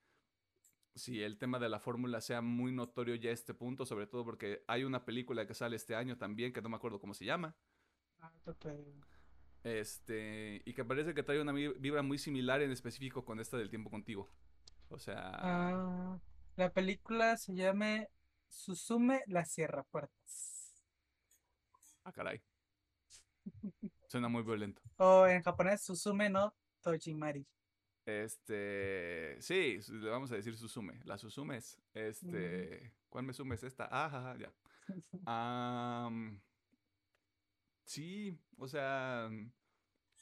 Si el tema de la fórmula sea muy notorio ya a este punto, sobre todo porque hay una película que sale este año también, que no me acuerdo cómo se llama. Este, y que parece que trae una vi- vibra muy similar en específico con esta del tiempo contigo. O sea, Ah, la película se llama Susume la Sierra Puertas. ah, caray. Suena muy violento. O en japonés, Susume no Tojimari. Este, sí, le vamos a decir Susume. La Susumes. Este, ¿cuál me sumes esta? Ah, ajá, ya. sí, o sea,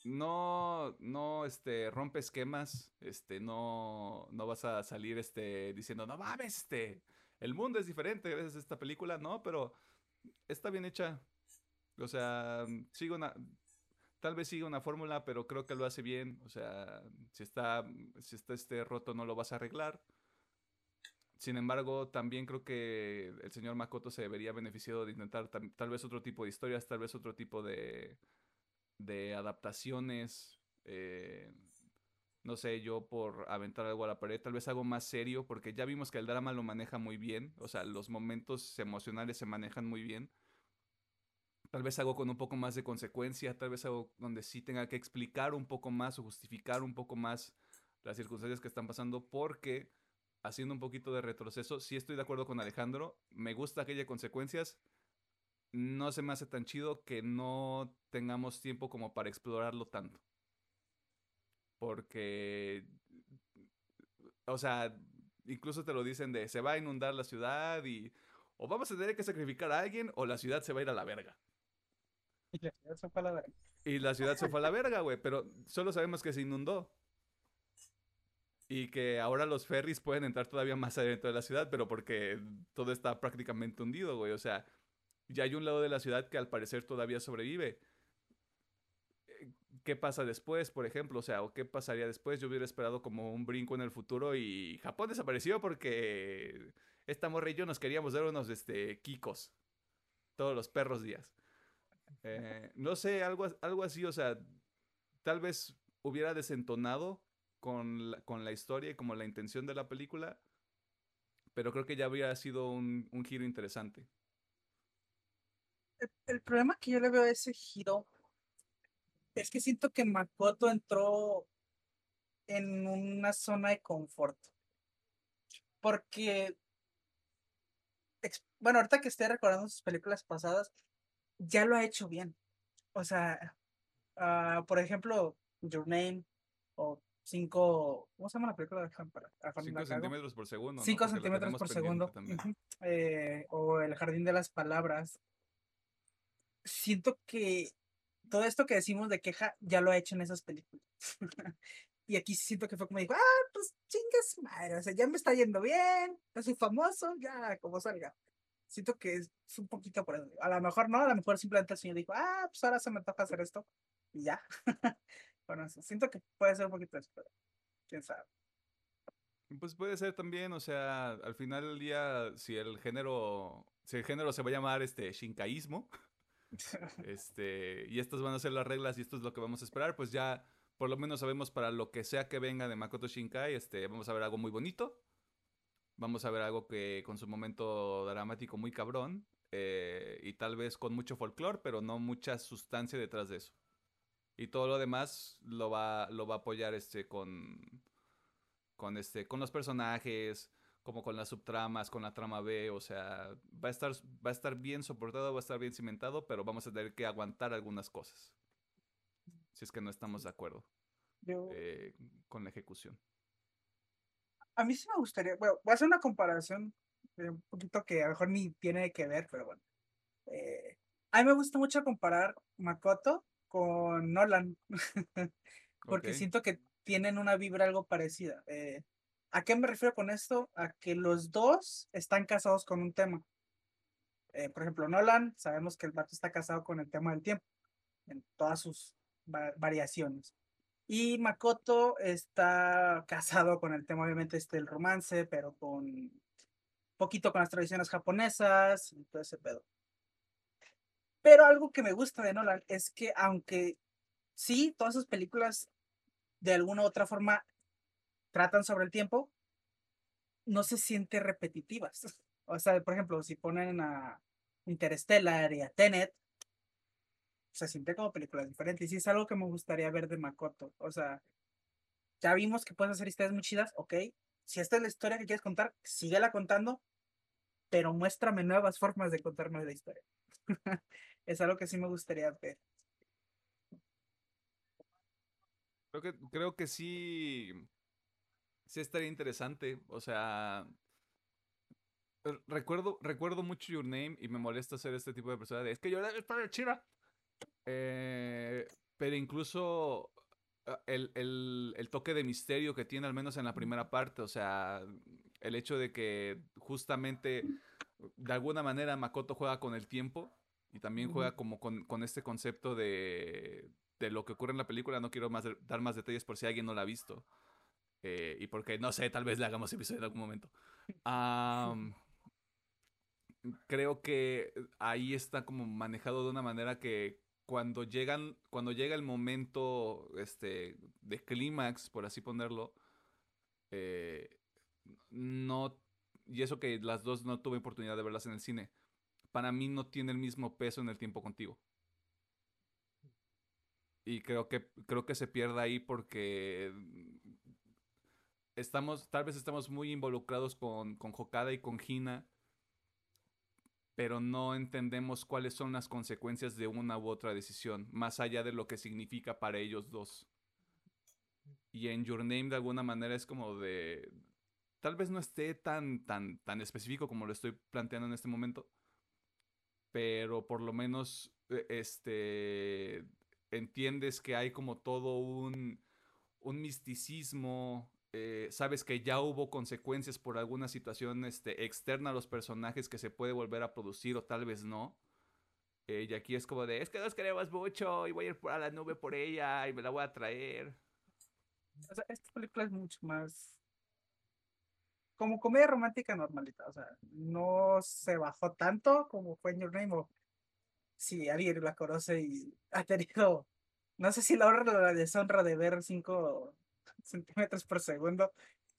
no, no, este, rompe esquemas, este, no, no vas a salir, este, diciendo, no mames, este, el mundo es diferente gracias a esta película, no, pero está bien hecha, O sea, sigue una. Tal vez siga una fórmula, pero creo que lo hace bien. O sea, si está, si está este roto, no lo vas a arreglar. Sin embargo, también creo que el señor Makoto se debería beneficiado de intentar tal vez otro tipo de historias, tal vez otro tipo de, de adaptaciones. eh, no sé, yo por aventar algo a la pared, tal vez algo más serio, porque ya vimos que el drama lo maneja muy bien, o sea, los momentos emocionales se manejan muy bien. Tal vez algo con un poco más de consecuencia, tal vez algo donde sí tenga que explicar un poco más o justificar un poco más las circunstancias que están pasando, porque haciendo un poquito de retroceso, sí estoy de acuerdo con Alejandro, me gusta que haya consecuencias, no se me hace tan chido que no tengamos tiempo como para explorarlo tanto. Porque, o sea, incluso te lo dicen de se va a inundar la ciudad y o vamos a tener que sacrificar a alguien o la ciudad se va a ir a la verga. Y la ciudad se fue a la verga. Y la ciudad se fue a la verga, güey, pero solo sabemos que se inundó. Y que ahora los ferries pueden entrar todavía más adentro de la ciudad, pero porque todo está prácticamente hundido, güey. O sea, ya hay un lado de la ciudad que al parecer todavía sobrevive. Eh, ¿Qué pasa después, por ejemplo? O sea, ¿o qué pasaría después? Yo hubiera esperado como un brinco en el futuro y Japón desapareció porque esta morra y yo nos queríamos dar unos este, kikos todos los perros días. Eh, no sé, algo, algo así, o sea, tal vez hubiera desentonado con la, con la historia y como la intención de la película, pero creo que ya habría sido un, un giro interesante. El, problema que yo le veo a ese giro es que siento que Makoto entró en una zona de confort. Porque, bueno, ahorita que estoy recordando sus películas pasadas, ya lo ha hecho bien. O sea, ah, por ejemplo, Your Name cinco, ¿cómo se llama la película de Juan 5 la cago? centímetros por segundo. ¿no? 5 Porque la centímetros por segundo. eh, o el jardín de las palabras. Siento que todo esto que decimos de queja ya lo ha hecho en esas películas. y aquí siento que fue como dijo, ah, pues chingas madre, o sea, ya me está yendo bien, ya soy famoso, ya como salga. Siento que es un poquito por eso. A lo mejor no, a lo mejor simplemente el señor dijo, ah, pues ahora se me toca hacer esto y ya. bueno, siento que puede ser un poquito eso, pero quién sabe. Pues puede ser también, o sea, al final del día, si el género, si el género se va a llamar este shinkaísmo, este, y estas van a ser las reglas y esto es lo que vamos a esperar, pues ya por lo menos sabemos para lo que sea que venga de Makoto Shinkai, este, vamos a ver algo muy bonito, vamos a ver algo que con su momento dramático muy cabrón, eh, y tal vez con mucho folclore, pero no mucha sustancia detrás de eso. Y todo lo demás lo va, lo va a apoyar este con, con este, con los personajes, como con las subtramas, con la trama B, o sea, va a estar, va a estar bien soportado, va a estar bien cimentado, pero vamos a tener que aguantar algunas cosas. Si es que no estamos de acuerdo Yo, eh, con la ejecución. A mí sí me gustaría, bueno, voy a hacer una comparación eh, un poquito que a lo mejor ni tiene que ver, pero bueno. Eh, a mí me gusta mucho comparar Makoto con Nolan, porque siento que tienen una vibra algo parecida. Eh, ¿A qué me refiero con esto? A que los dos están casados con un tema. Eh, por ejemplo, Nolan, sabemos que el vato está casado con el tema del tiempo, en todas sus va- variaciones. Y Makoto está casado con el tema, obviamente, este, del romance, pero con poquito con las tradiciones japonesas y todo ese pedo. Pero algo que me gusta de Nolan es que aunque sí, todas sus películas de alguna u otra forma tratan sobre el tiempo, no se siente repetitivas. O sea, por ejemplo, si ponen a Interstellar y a Tenet, se siente como películas diferentes. Y es algo que me gustaría ver de Makoto. O sea, ya vimos que puedes hacer historias muy chidas, ok. Si esta es la historia que quieres contar, síguela contando, pero muéstrame nuevas formas de contarme la historia. es algo que sí me gustaría ver. Creo que, creo que sí, sí estaría interesante. O sea, r- recuerdo, recuerdo mucho Your Name y me molesta hacer este tipo de persona de, es que Your Name es para chida. Eh, pero incluso ah, el, el- el toque de misterio que tiene, al menos en la primera parte, o sea, el hecho de que justamente de alguna manera Makoto juega con el tiempo Y también juega como con, con este concepto de, de lo que ocurre en la película. No quiero más dar más detalles por si alguien no la ha visto. Eh, y porque, no sé, tal vez le hagamos episodio en algún momento. Creo que ahí está como manejado de una manera que cuando llegan, cuando llega el momento este, de clímax, por así ponerlo, eh, no, y eso que las dos no tuve oportunidad de verlas en el cine, para mí no tiene el mismo peso en el tiempo contigo. Y creo que, creo que se pierde ahí porque estamos, tal vez estamos muy involucrados con, con Hokada y con Hina, pero no entendemos cuáles son las consecuencias de una u otra decisión, más allá de lo que significa para ellos dos. Y en Your Name de alguna manera es como de... Tal vez no esté tan, tan, tan específico como lo estoy planteando en este momento, pero por lo menos eh, este entiendes que hay como todo un, un misticismo, eh, sabes que ya hubo consecuencias por alguna situación este, externa a los personajes que se puede volver a producir o tal vez no. Eh, y aquí es como de, es que nos queremos mucho y voy a ir a la nube por ella y me la voy a traer. Esta película es mucho más como comedia romántica normalita. O sea, no se bajó tanto como fue en Your Name. O si alguien la conoce y ha tenido, no sé si la honra o la deshonra de ver 5 centímetros por segundo.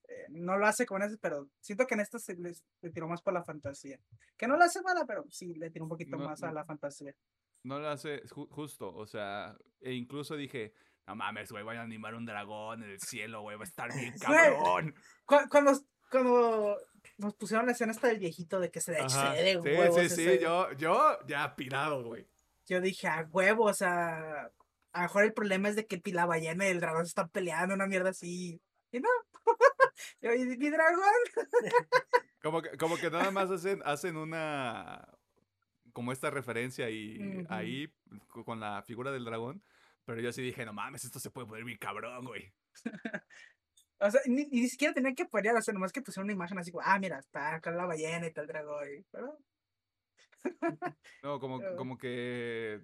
eh, no lo hace con eso, pero siento que en esta se les- le tiró más por la fantasía. Que no lo hace mala, pero sí le tiró un poquito No, más a no. la fantasía. No lo hace ju- justo, o sea, e incluso dije, no mames, güey, van a animar un dragón en el cielo, güey, va a estar bien cabrón. Cu- Cuando, cuando nos pusieron la escena esta del viejito de que se excede, Sí, huevos, sí, sí, ese- yo, yo ya pirado, güey. yo dije, a huevo, o sea, a lo mejor el problema es de que la ballena y el dragón se están peleando, una mierda así. Y no, yo, ¿y mi dragón? Como que, como que nada más hacen, hacen una, como esta referencia y ahí co- con la figura del dragón, pero yo sí dije, no mames, esto se puede poner bien cabrón, güey. O sea, ni, ni siquiera tenían que pelear, o sea, nomás que pusieron una imagen así, como, ah, mira, está acá la ballena y el dragón. pero, No, como, Pero- como que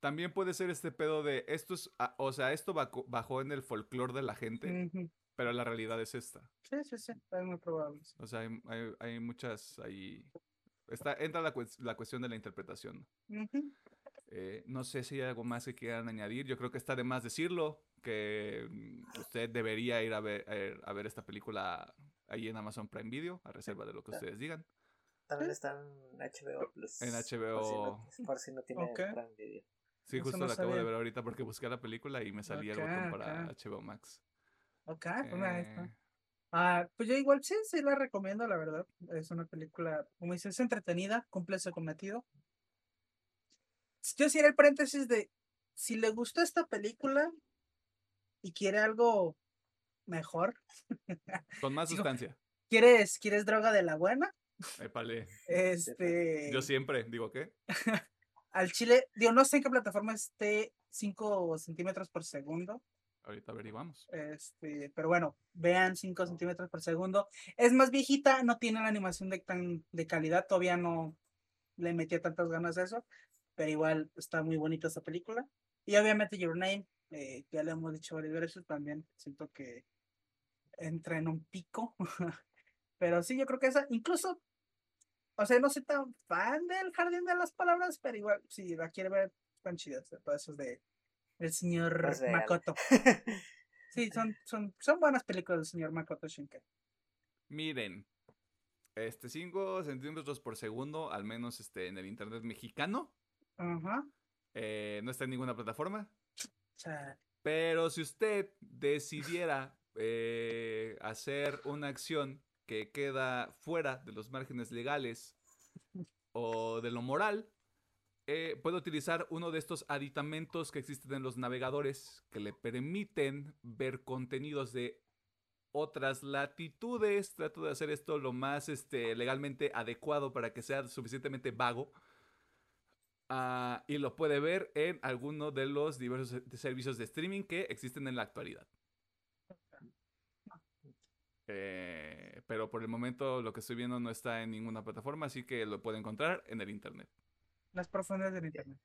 también puede ser este pedo de, esto es, ah, o sea, esto bajó en el folclore de la gente, ujú. pero la realidad es esta. Sí, sí, sí, es muy probable. sí. O sea, hay, hay- hay muchas ahí. Está, entra la, la cuestión de la interpretación. Ujú. Eh, no sé si hay algo más que quieran añadir. Yo creo que está de más decirlo. Que mm, usted debería ir a ver, a ver- a ver esta película ahí en Amazon Prime Video, a reserva de lo que ustedes digan. También está en HBO Plus. En Por si HBO. no, por si no tiene Ok. Prime Video. Sí, Eso justo no la acabo de ver ahorita porque busqué la película y me salía el botón para. HBO Max. Ok, pues mira, ahí está. Eh, Ah, pues yo igual sí, sí la recomiendo, la verdad. Es una película, como dices, es entretenida, cumple su cometido. Yo hacía el paréntesis de, si le gustó esta película y quiere algo mejor, con más Digo, sustancia. ¿quieres, quieres droga de la buena? Épale. Este, Yo siempre digo que. al chile, digo, no sé en qué plataforma esté 5 centímetros por segundo, Ahorita averiguamos. Este, pero bueno, vean 5 centímetros por segundo. Es más viejita, no tiene la animación de tan de calidad, todavía no le metía tantas ganas a eso, pero igual está muy bonita esa película. Y obviamente Your Name, eh, ya le hemos dicho varias veces, también siento que entra en un pico. pero sí, yo creo que esa, incluso, o sea, no soy tan fan del Jardín de las Palabras, pero igual, si la quiere ver, están chidas, todas esas de el señor Pues. Makoto. Sí, son, son, son buenas películas del señor Makoto Shinkai. Miren, este 5 centímetros por segundo, al menos este, en el internet mexicano, Ajá. eh, no está en ninguna plataforma. Pero si usted decidiera eh, hacer una acción que queda fuera de los márgenes legales o de lo moral, eh, puede utilizar uno de estos aditamentos que existen en los navegadores que le permiten ver contenidos de otras latitudes. Trato de hacer esto lo más este, legalmente adecuado para que sea suficientemente vago. Ah, y lo puede ver en alguno de los diversos servicios de streaming que existen en la actualidad. Eh, pero por el momento lo que estoy viendo no está en ninguna plataforma, así que lo puede encontrar en el internet. Las profundidades del internet.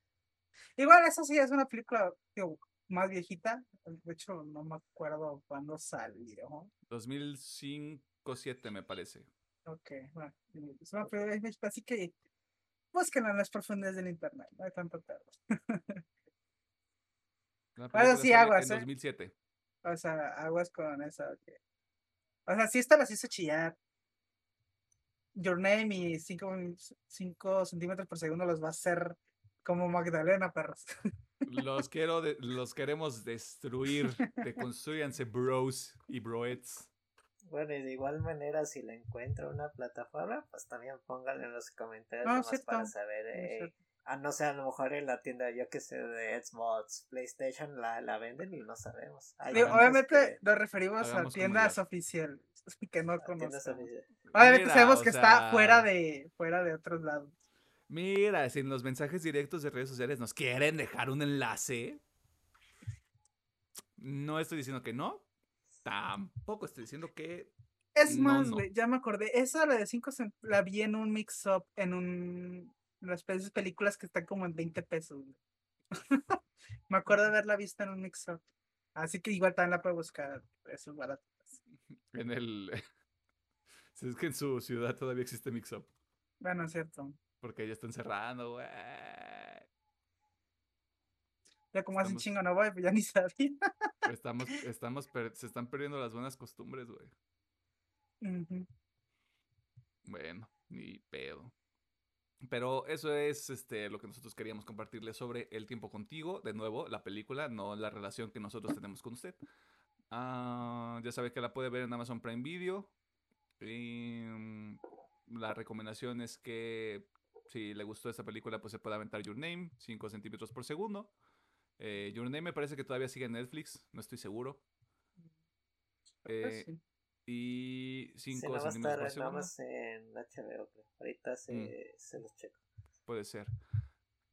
Igual, eso sí es una película digo, más viejita. De hecho, no me acuerdo cuándo salió. 2005-7 me parece. Ok, bueno. Es una película así que búsquenla en las profundidades del internet. No hay tanto pedo. Película sí, aguas, En ¿eh? 2007. O sea, aguas con esa. que- O sea, sí esta las hizo chillar. Your Name y 5 centímetros por segundo los va a hacer como Magdalena, perros. Los quiero, de- los queremos destruir. Deconstruyanse, bros y broets. Bueno, y de igual manera, si la encuentra una plataforma, pues también pónganlo en los comentarios No, nomás cierto, para saber. eh, cierto. a no ser a lo mejor en la tienda, yo que sé, de Xbox, PlayStation, la, la venden y no sabemos. Hay Digo, tantas obviamente que- nos referimos a hagamos tiendas oficiales que no conocemos. oficiales. Obviamente Mira, sabemos que está fuera de fuera de otros lados. Mira, si en los mensajes directos de redes sociales nos quieren dejar un enlace. No estoy diciendo que no. Tampoco estoy diciendo que. Es No, más, no. güey, ya me acordé. Esa, la de 5 la vi en un mix-up, en un. en las películas que están como en 20 pesos. me acuerdo de haberla visto en un mix-up. Así que igual también la puedo buscar. Eso es barato. En el. Si es que en su ciudad todavía existe Mixup. Bueno, es cierto. Porque ya están cerrando, güey. Ya como hace un Estamos- chingo no voy, pues ya ni sabía. Estamos, estamos se están perdiendo las buenas costumbres, güey. Bueno, ni pedo. Pero eso es este, lo que nosotros queríamos compartirles sobre El tiempo contigo. De nuevo, la película, no la relación que nosotros tenemos con usted. Ah, ya sabe que la puede ver en Amazon Prime Video. Y, mm, la recomendación es que si le gustó esta película, pues se puede aventar Your Name, 5 centímetros por segundo. Eh, Your Name me parece que todavía sigue en Netflix, no estoy seguro. Pues Eh, sí. y Sí, 5 no va a centímetros por segundo. en HBO, creo. Ahorita se, Mm. se los checo. Puede ser.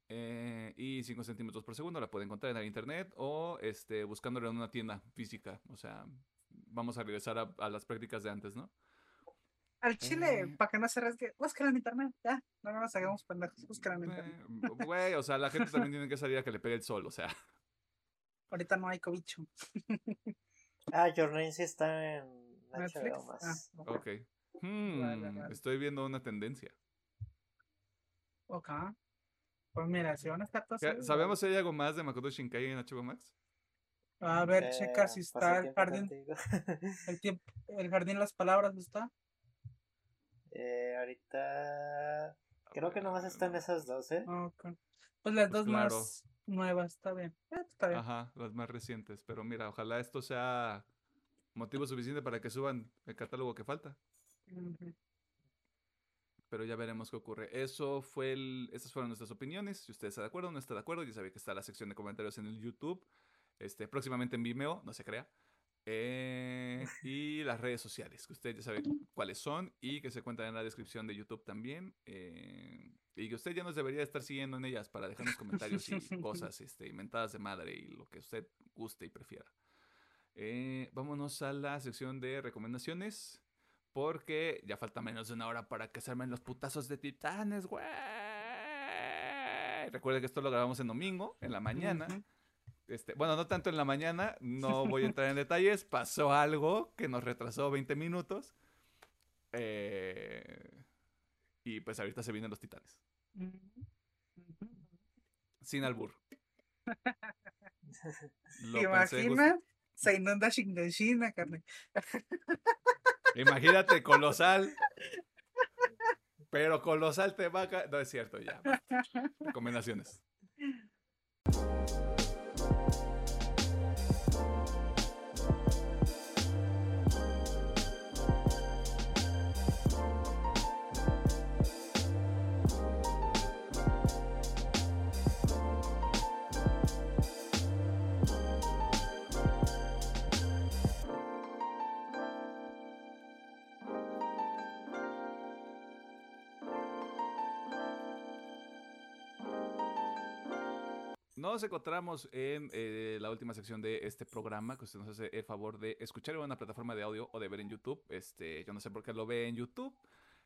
Eh, y 5 centímetros por segundo la puede encontrar en el internet o este, buscándola en una tienda física. O sea, vamos a regresar a, a las prácticas de antes, ¿no? Al chile, eh. para que no se resgue, búscala en internet, ya. No nos hagamos pendejos, búscala en internet. Eh, Güey, o sea, la gente también tiene que salir a que le pegue el sol, o sea. Ahorita no hay cobicho. Ah, Your Name sí está en Netflix. HBO más. Ah, ok. Hmm, Vale, vale. Estoy viendo una tendencia. Ok. Pues mira, si van a estar todos. ¿Sabemos si hay algo más de Makoto Shinkai en HBO Max? A ver, Eh, checa si está el jardín. El, tiempo, el jardín de las palabras, ¿no está? Eh, ahorita creo que nomás están esas dos, ¿eh? Ok. Pues las Pues dos claro. más nuevas, está bien. Eh, está bien. Ajá, las más recientes. Pero mira, ojalá esto sea motivo suficiente para que suban el catálogo que falta. Pero ya veremos qué ocurre. Eso fue el, estas fueron nuestras opiniones. Si usted está de acuerdo o no está de acuerdo, ya sabe que está la sección de comentarios en el YouTube. Este, próximamente en Vimeo, no se crea. Eh, y las redes sociales, que usted ya sabe cuáles son y que se cuentan en la descripción de YouTube también. eh, y que usted ya nos debería estar siguiendo en ellas para dejarnos comentarios y cosas este, inventadas de madre y lo que usted guste y prefiera. Eh, vámonos a la sección de recomendaciones. Porque ya falta menos de una hora para que se armen los putazos de titanes, güey. Recuerden que esto lo grabamos en domingo, en la mañana. Ujú. Este, bueno, no tanto en la mañana, no voy a entrar en detalles. Pasó algo que nos retrasó 20 minutos. Eh, y pues ahorita se vienen los titanes. Sin albur. ¿Te imaginas? Se inunda Shingashina, carne. Imagínate, colosal. Pero colosal te va a No es cierto, ya. Recomendaciones. Nos encontramos en eh, la última sección de este programa, que usted nos hace el favor de escuchar en una plataforma de audio o de ver en YouTube. Este, yo no sé por qué lo ve en YouTube.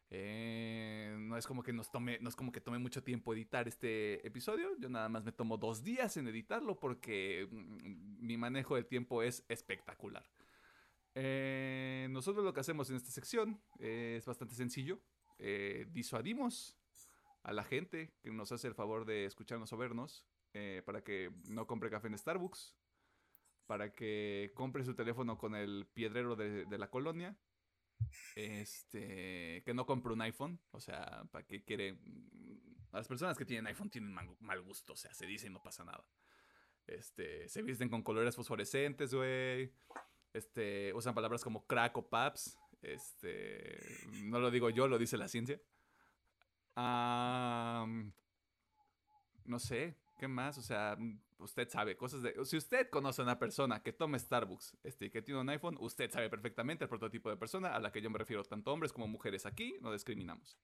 Eh, no es como que nos tome, no es como que tome mucho tiempo editar este episodio. Yo nada más me tomo dos días en editarlo porque mm, mi manejo del tiempo es espectacular. Eh, nosotros lo que hacemos en esta sección es bastante sencillo. Disuadimos a la gente que nos hace el favor de escucharnos o vernos eh, para que no compre café en Starbucks, para que compre su teléfono con el piedrero de, la colonia, este, que no compre un iPhone, o sea, para que quiere... Las personas que tienen iPhone tienen mal, gusto, o sea, se dice y no pasa nada. Este, se visten con colores fosforescentes, güey. Este, usan palabras como crack o paps. Este, no lo digo yo, lo dice la ciencia. No sé, ¿qué más? O sea, usted sabe cosas de... Si usted conoce a una persona que toma Starbucks este, que tiene un iPhone, usted sabe perfectamente el prototipo de persona a la que yo me refiero, tanto hombres como mujeres. Aquí no discriminamos.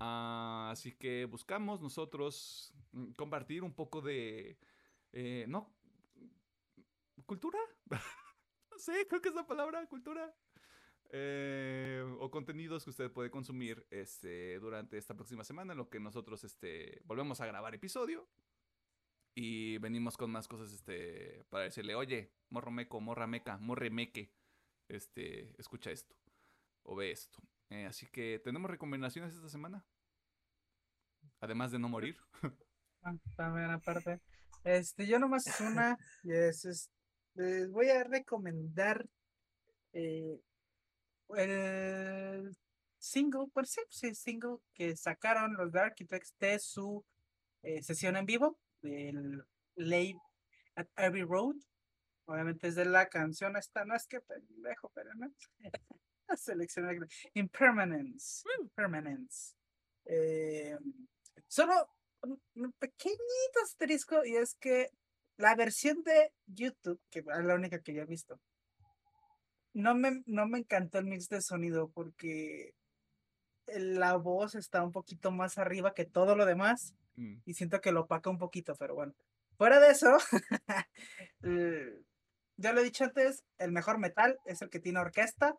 Ah, así que buscamos nosotros mm, compartir un poco de... eh, no... ¿Cultura? no sé, creo que es la palabra, cultura. Eh, o contenidos que usted puede consumir este, durante esta próxima semana, en lo que nosotros este, volvemos a grabar episodio. Y venimos con más cosas este, para decirle, oye, morro meco, morra meca, morre meque, este, escucha esto o ve esto. Eh, así que tenemos recomendaciones esta semana. Además de no morir. Ah, también aparte. Este, yo nomás una, y es, es- les voy a recomendar eh, el single, por sí, sí, single que sacaron los The Architects de su eh, sesión en vivo del Live at Abbey Road. Obviamente es de la canción esta, no es que pendejo, pero no. Seleccioné Impermanence. Impermanence. Eh, solo un, un pequeñito asterisco y es que la versión de YouTube, que es la única que yo he visto, no me, no me encantó el mix de sonido porque la voz está un poquito más arriba que todo lo demás Mm, y siento que lo opaca un poquito, pero bueno. Fuera de eso, ya lo he dicho antes, el mejor metal es el que tiene orquesta.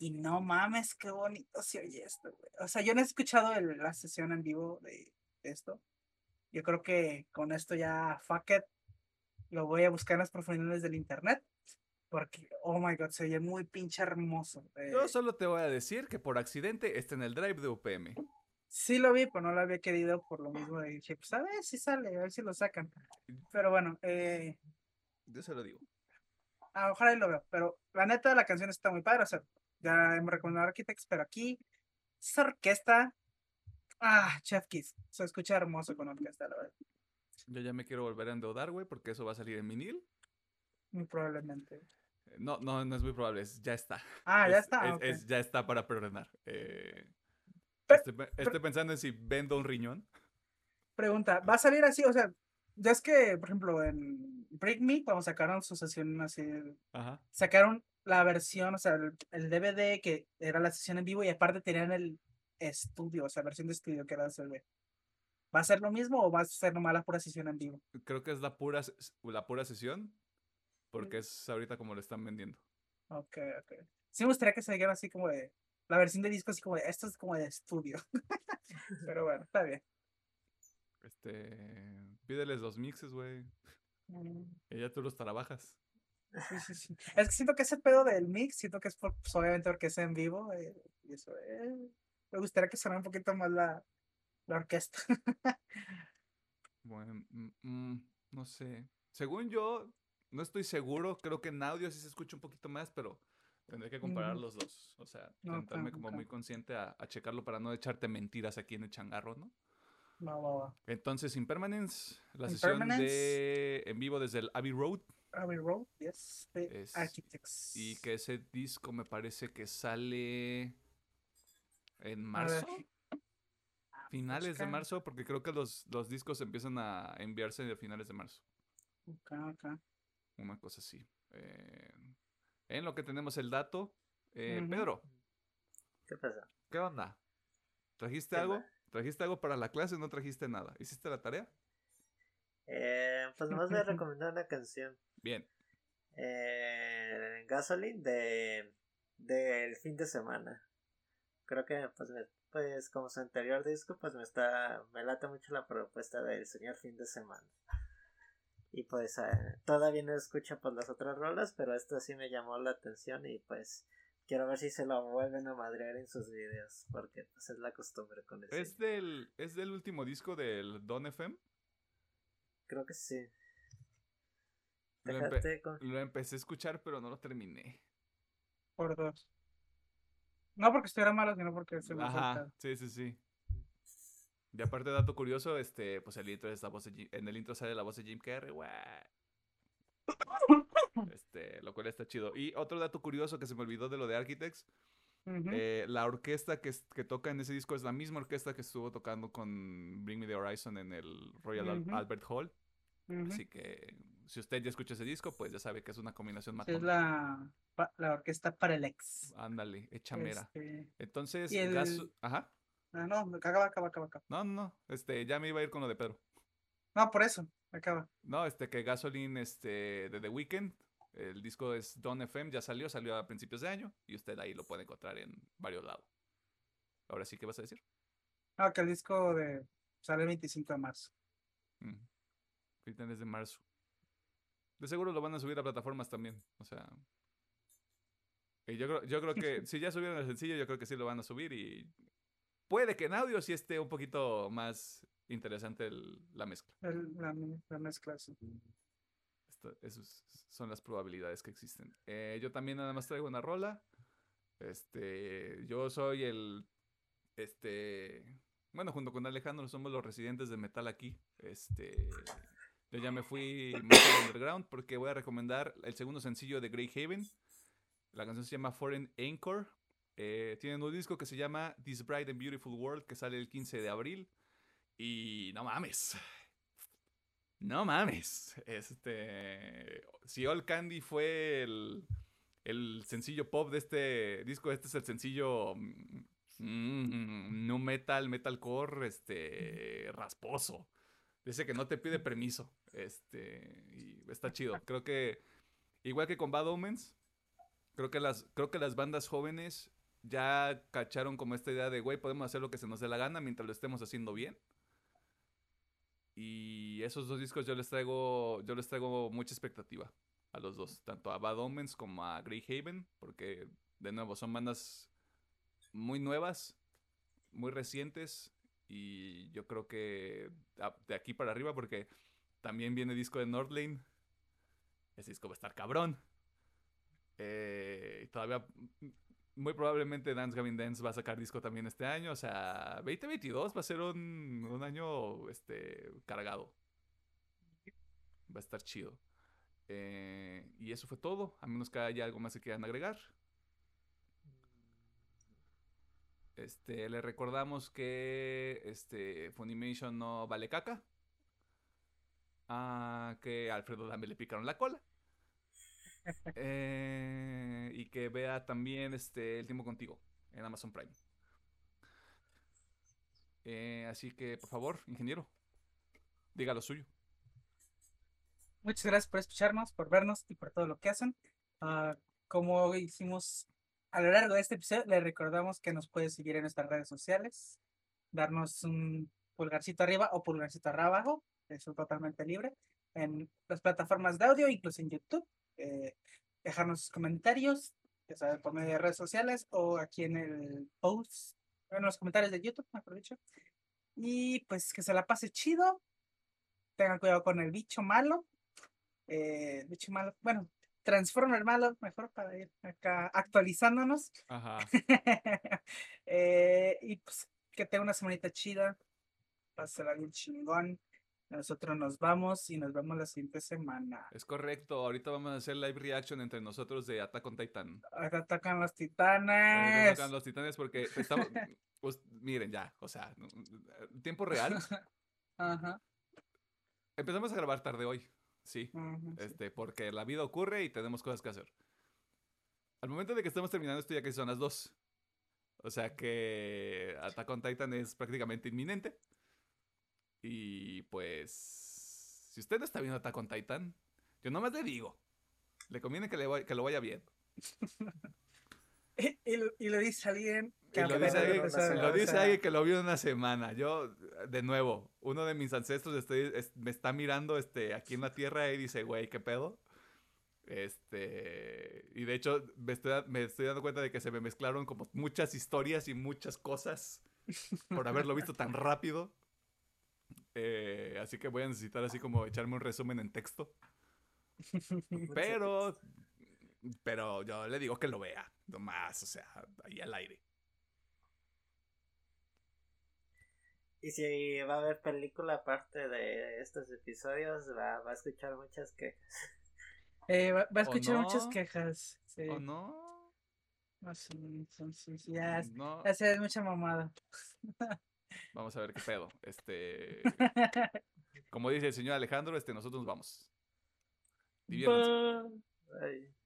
Y no mames, qué bonito se oye esto, güey. O sea, yo no he escuchado el- la sesión en vivo de esto. Yo creo que con esto ya, fuck it, lo voy a buscar en las profundidades del internet. Porque, oh my god, se oye muy pinche hermoso. Yo eh, solo te voy a decir que por accidente está en el drive de UPM. Sí lo vi, pero no lo había querido por lo mismo de dije, pues a ver si sale, a ver si lo sacan. Pero bueno, eh, Yo se lo digo. a ojalá y lo veo. Pero la neta, la canción está muy padre. O sea, ya hemos recomendado Architects, pero aquí, esa orquesta, ah, Chef Kiss, se escucha hermoso con orquesta, la verdad. Yo ya me quiero volver a endeudar, güey, porque eso va a salir en vinil. Muy probablemente. No, no, no es muy probable, es- ya está. Ah, ya Es- está. es- ok. es- ya está para preordenar. Eh, Pero- estoy, estoy pensando en si vendo un riñón. Pregunta, ¿va a salir así? O sea, ya es que, por ejemplo, en Break Me, cuando sacaron su sesión así, Ajá. sacaron la versión, o sea, el, el DVD que era la sesión en vivo y aparte tenían el estudio, o sea, versión de estudio que era el CD. ¿Va a ser lo mismo o va a ser nomás la pura sesión en vivo? Creo que es la pura, la pura sesión, porque es ahorita como lo están vendiendo. Ok, ok. Sí me gustaría que se diera así como de, la versión de disco así como de, esto es como de estudio. Pero bueno, está bien. Este, pídeles los mixes, güey. Mm, Y ya tú los trabajas. Sí, sí, sí. Es que siento que ese pedo del mix, siento que es por, pues, obviamente porque es en vivo. eh, y eso, eh, me gustaría que sonara un poquito más la, la orquesta. Bueno, mm, mm, no sé. Según yo, no estoy seguro. Creo que en audio sí se escucha un poquito más, pero tendré que comparar los dos. O sea, Ok, sentarme como muy consciente a, a checarlo para no echarte mentiras aquí en el changarro, ¿no? Va, va, va. Entonces, Impermanence, la sesión de en vivo desde el Abbey Road. Abbey Road, yes, de Es- Architects. Y que ese disco me parece que sale en A marzo. Finales de marzo, porque creo que los, los discos empiezan a enviarse de finales de marzo. Una cosa así. Eh, en lo que tenemos el dato. eh. Pedro, ¿Qué pasa? ¿qué onda? ¿Trajiste ¿Qué algo? ¿Trajiste algo para la clase o no trajiste nada? ¿Hiciste la tarea? Eh, pues nomás voy a recomendar una canción. Bien. Eh, Gasoline de del fin de semana. creo que pues, me- pues como su anterior disco, pues me está, me late mucho la propuesta del señor fin de semana. Y pues eh, todavía no escucho pues las otras rolas, pero esta sí me llamó la atención y pues quiero ver si se lo vuelven a madrear en sus videos, porque pues es la costumbre con el ¿Es del, ¿Es del último disco del Don FM? Creo que sí. Lo, empe- Déjate con- lo empecé a escuchar, pero no lo terminé. Por dos. No porque estuviera malo, sino porque se me Ajá, sí, sí, sí. Y aparte, dato curioso, este, pues el intro es la voz de Jim- en el intro sale la voz de Jim Carrey, guau. Este, lo cual está chido. Y otro dato curioso que se me olvidó de lo de Architects, Ujú. eh, la orquesta que, que toca en ese disco es la misma orquesta que estuvo tocando con Bring Me the Horizon en el Royal Al- Ujú. Albert Hall. Ujú. Así que si usted ya escucha ese disco, pues ya sabe que es una combinación matona. es la, la orquesta para el ex. Ándale, hecha mera. Este, Entonces, el- Ajá. Ah, no, acaba, acaba, acaba, acaba. No, no, no. Este, ya me iba a ir con lo de Pedro. No, por eso, acaba. No, este, que Gasoline, este, de The Weeknd, el disco es Don FM, ya salió, salió a principios de año, y usted ahí lo puede encontrar en varios lados. Ahora sí, ¿qué vas a decir? Ah, que el disco de sale el 25 de marzo. Mm. Finales de marzo. De seguro lo van a subir a plataformas también, o sea... y yo, creo, yo creo que si ya subieron el sencillo, yo creo que sí lo van a subir y... Puede que en audio sí esté un poquito más interesante el- la mezcla. El- la, la mezcla, sí. Esas son las probabilidades que existen. Eh, yo también nada más traigo una rola. Este, yo soy el, este, bueno, junto con Alejandro somos los residentes de metal aquí. Este, yo ya me fui underground porque voy a recomendar el segundo sencillo de Grey Haven. La canción se llama Foreign Anchor. Eh, tienen un disco que se llama This Bright and Beautiful World que sale el 15 de abril. Y no mames. No mames. Este. Si All Candy fue el, el sencillo pop de este disco, este es el sencillo. mm, no metal, metalcore, este. rasposo. Dice que no te pide permiso. Este. Y está chido. Creo que. Igual que con Bad Omens. Creo que las, creo que las bandas jóvenes ya cacharon como esta idea de, güey, podemos hacer lo que se nos dé la gana mientras lo estemos haciendo bien. Y esos dos discos yo les traigo, yo les traigo mucha expectativa a los dos, tanto a Bad Omens como a Grey Haven, porque de nuevo son bandas muy nuevas, muy recientes y yo creo que de aquí para arriba, porque también viene disco de Nordlane, ese disco va a estar cabrón. Eh, todavía muy probablemente Dance Gavin Dance va a sacar disco también este año. O sea, 2022 va a ser un, un año este, cargado. Va a estar chido. Eh, y eso fue todo. A menos que haya algo más que quieran agregar. Este, le recordamos que este, Funimation no vale caca. Ah, que a Alfredo Dame le picaron la cola. Eh, y que vea también este El tiempo contigo en Amazon Prime. Eh, así que, por favor, ingeniero, diga lo suyo. Muchas gracias por escucharnos, por vernos y por todo lo que hacen. Ah, como hicimos a lo largo de este episodio, les recordamos que nos puede seguir en nuestras redes sociales, darnos un pulgarcito arriba o pulgarcito abajo, eso totalmente libre, en las plataformas de audio, incluso en YouTube. Eh, dejarnos sus comentarios, ya saben, por medio de redes sociales o aquí en el post, en los comentarios de YouTube, mejor dicho. Y pues que se la pase chido. Tengan cuidado con el bicho malo. Eh, bicho malo, bueno, Transformer malo, mejor para ir acá actualizándonos. Ajá. Eh, y pues que tenga una semanita chida. Pásala bien chingón. Nosotros nos vamos y nos vemos la siguiente semana. Es correcto. Ahorita vamos a hacer live reaction entre nosotros de Attack on Titan. Atacan los titanes. nos tocan los titanes porque estamos. pues, miren, ya, o sea, tiempo real. Ajá. Empezamos a grabar tarde hoy. Sí. Este, porque la vida ocurre y tenemos cosas que hacer. Al momento de que estamos terminando esto ya que son las 2. O sea que Attack on Titan es prácticamente inminente. Y pues, si usted no está viendo Attack on Titan, yo nomás le digo, le conviene que, le que lo vaya bien. Y, y lo- dice a alguien, Y lo Que dice, alguien, empezó, lo o dice alguien que lo vio en una semana. Yo, de nuevo, uno de mis ancestros estoy- es- me está mirando este, aquí en la tierra y dice, güey, ¿qué pedo? Este, y de hecho me estoy, me estoy dando cuenta de que se me mezclaron como muchas historias y muchas cosas por haberlo visto tan rápido. Eh, así que voy a necesitar así como echarme un resumen en texto. Pero, pero yo le digo que lo vea, nomás, o sea, ahí al aire. Y si va a haber película aparte de estos episodios, va, va a escuchar muchas quejas. eh, va, va a ¿O escuchar muchas quejas. Sí. ¿O no? Ya, No. ya se es mucha mamada. Vamos a ver qué pedo. Este, como dice el señor Alejandro, este, nosotros nos vamos. Diviértanse. Bye.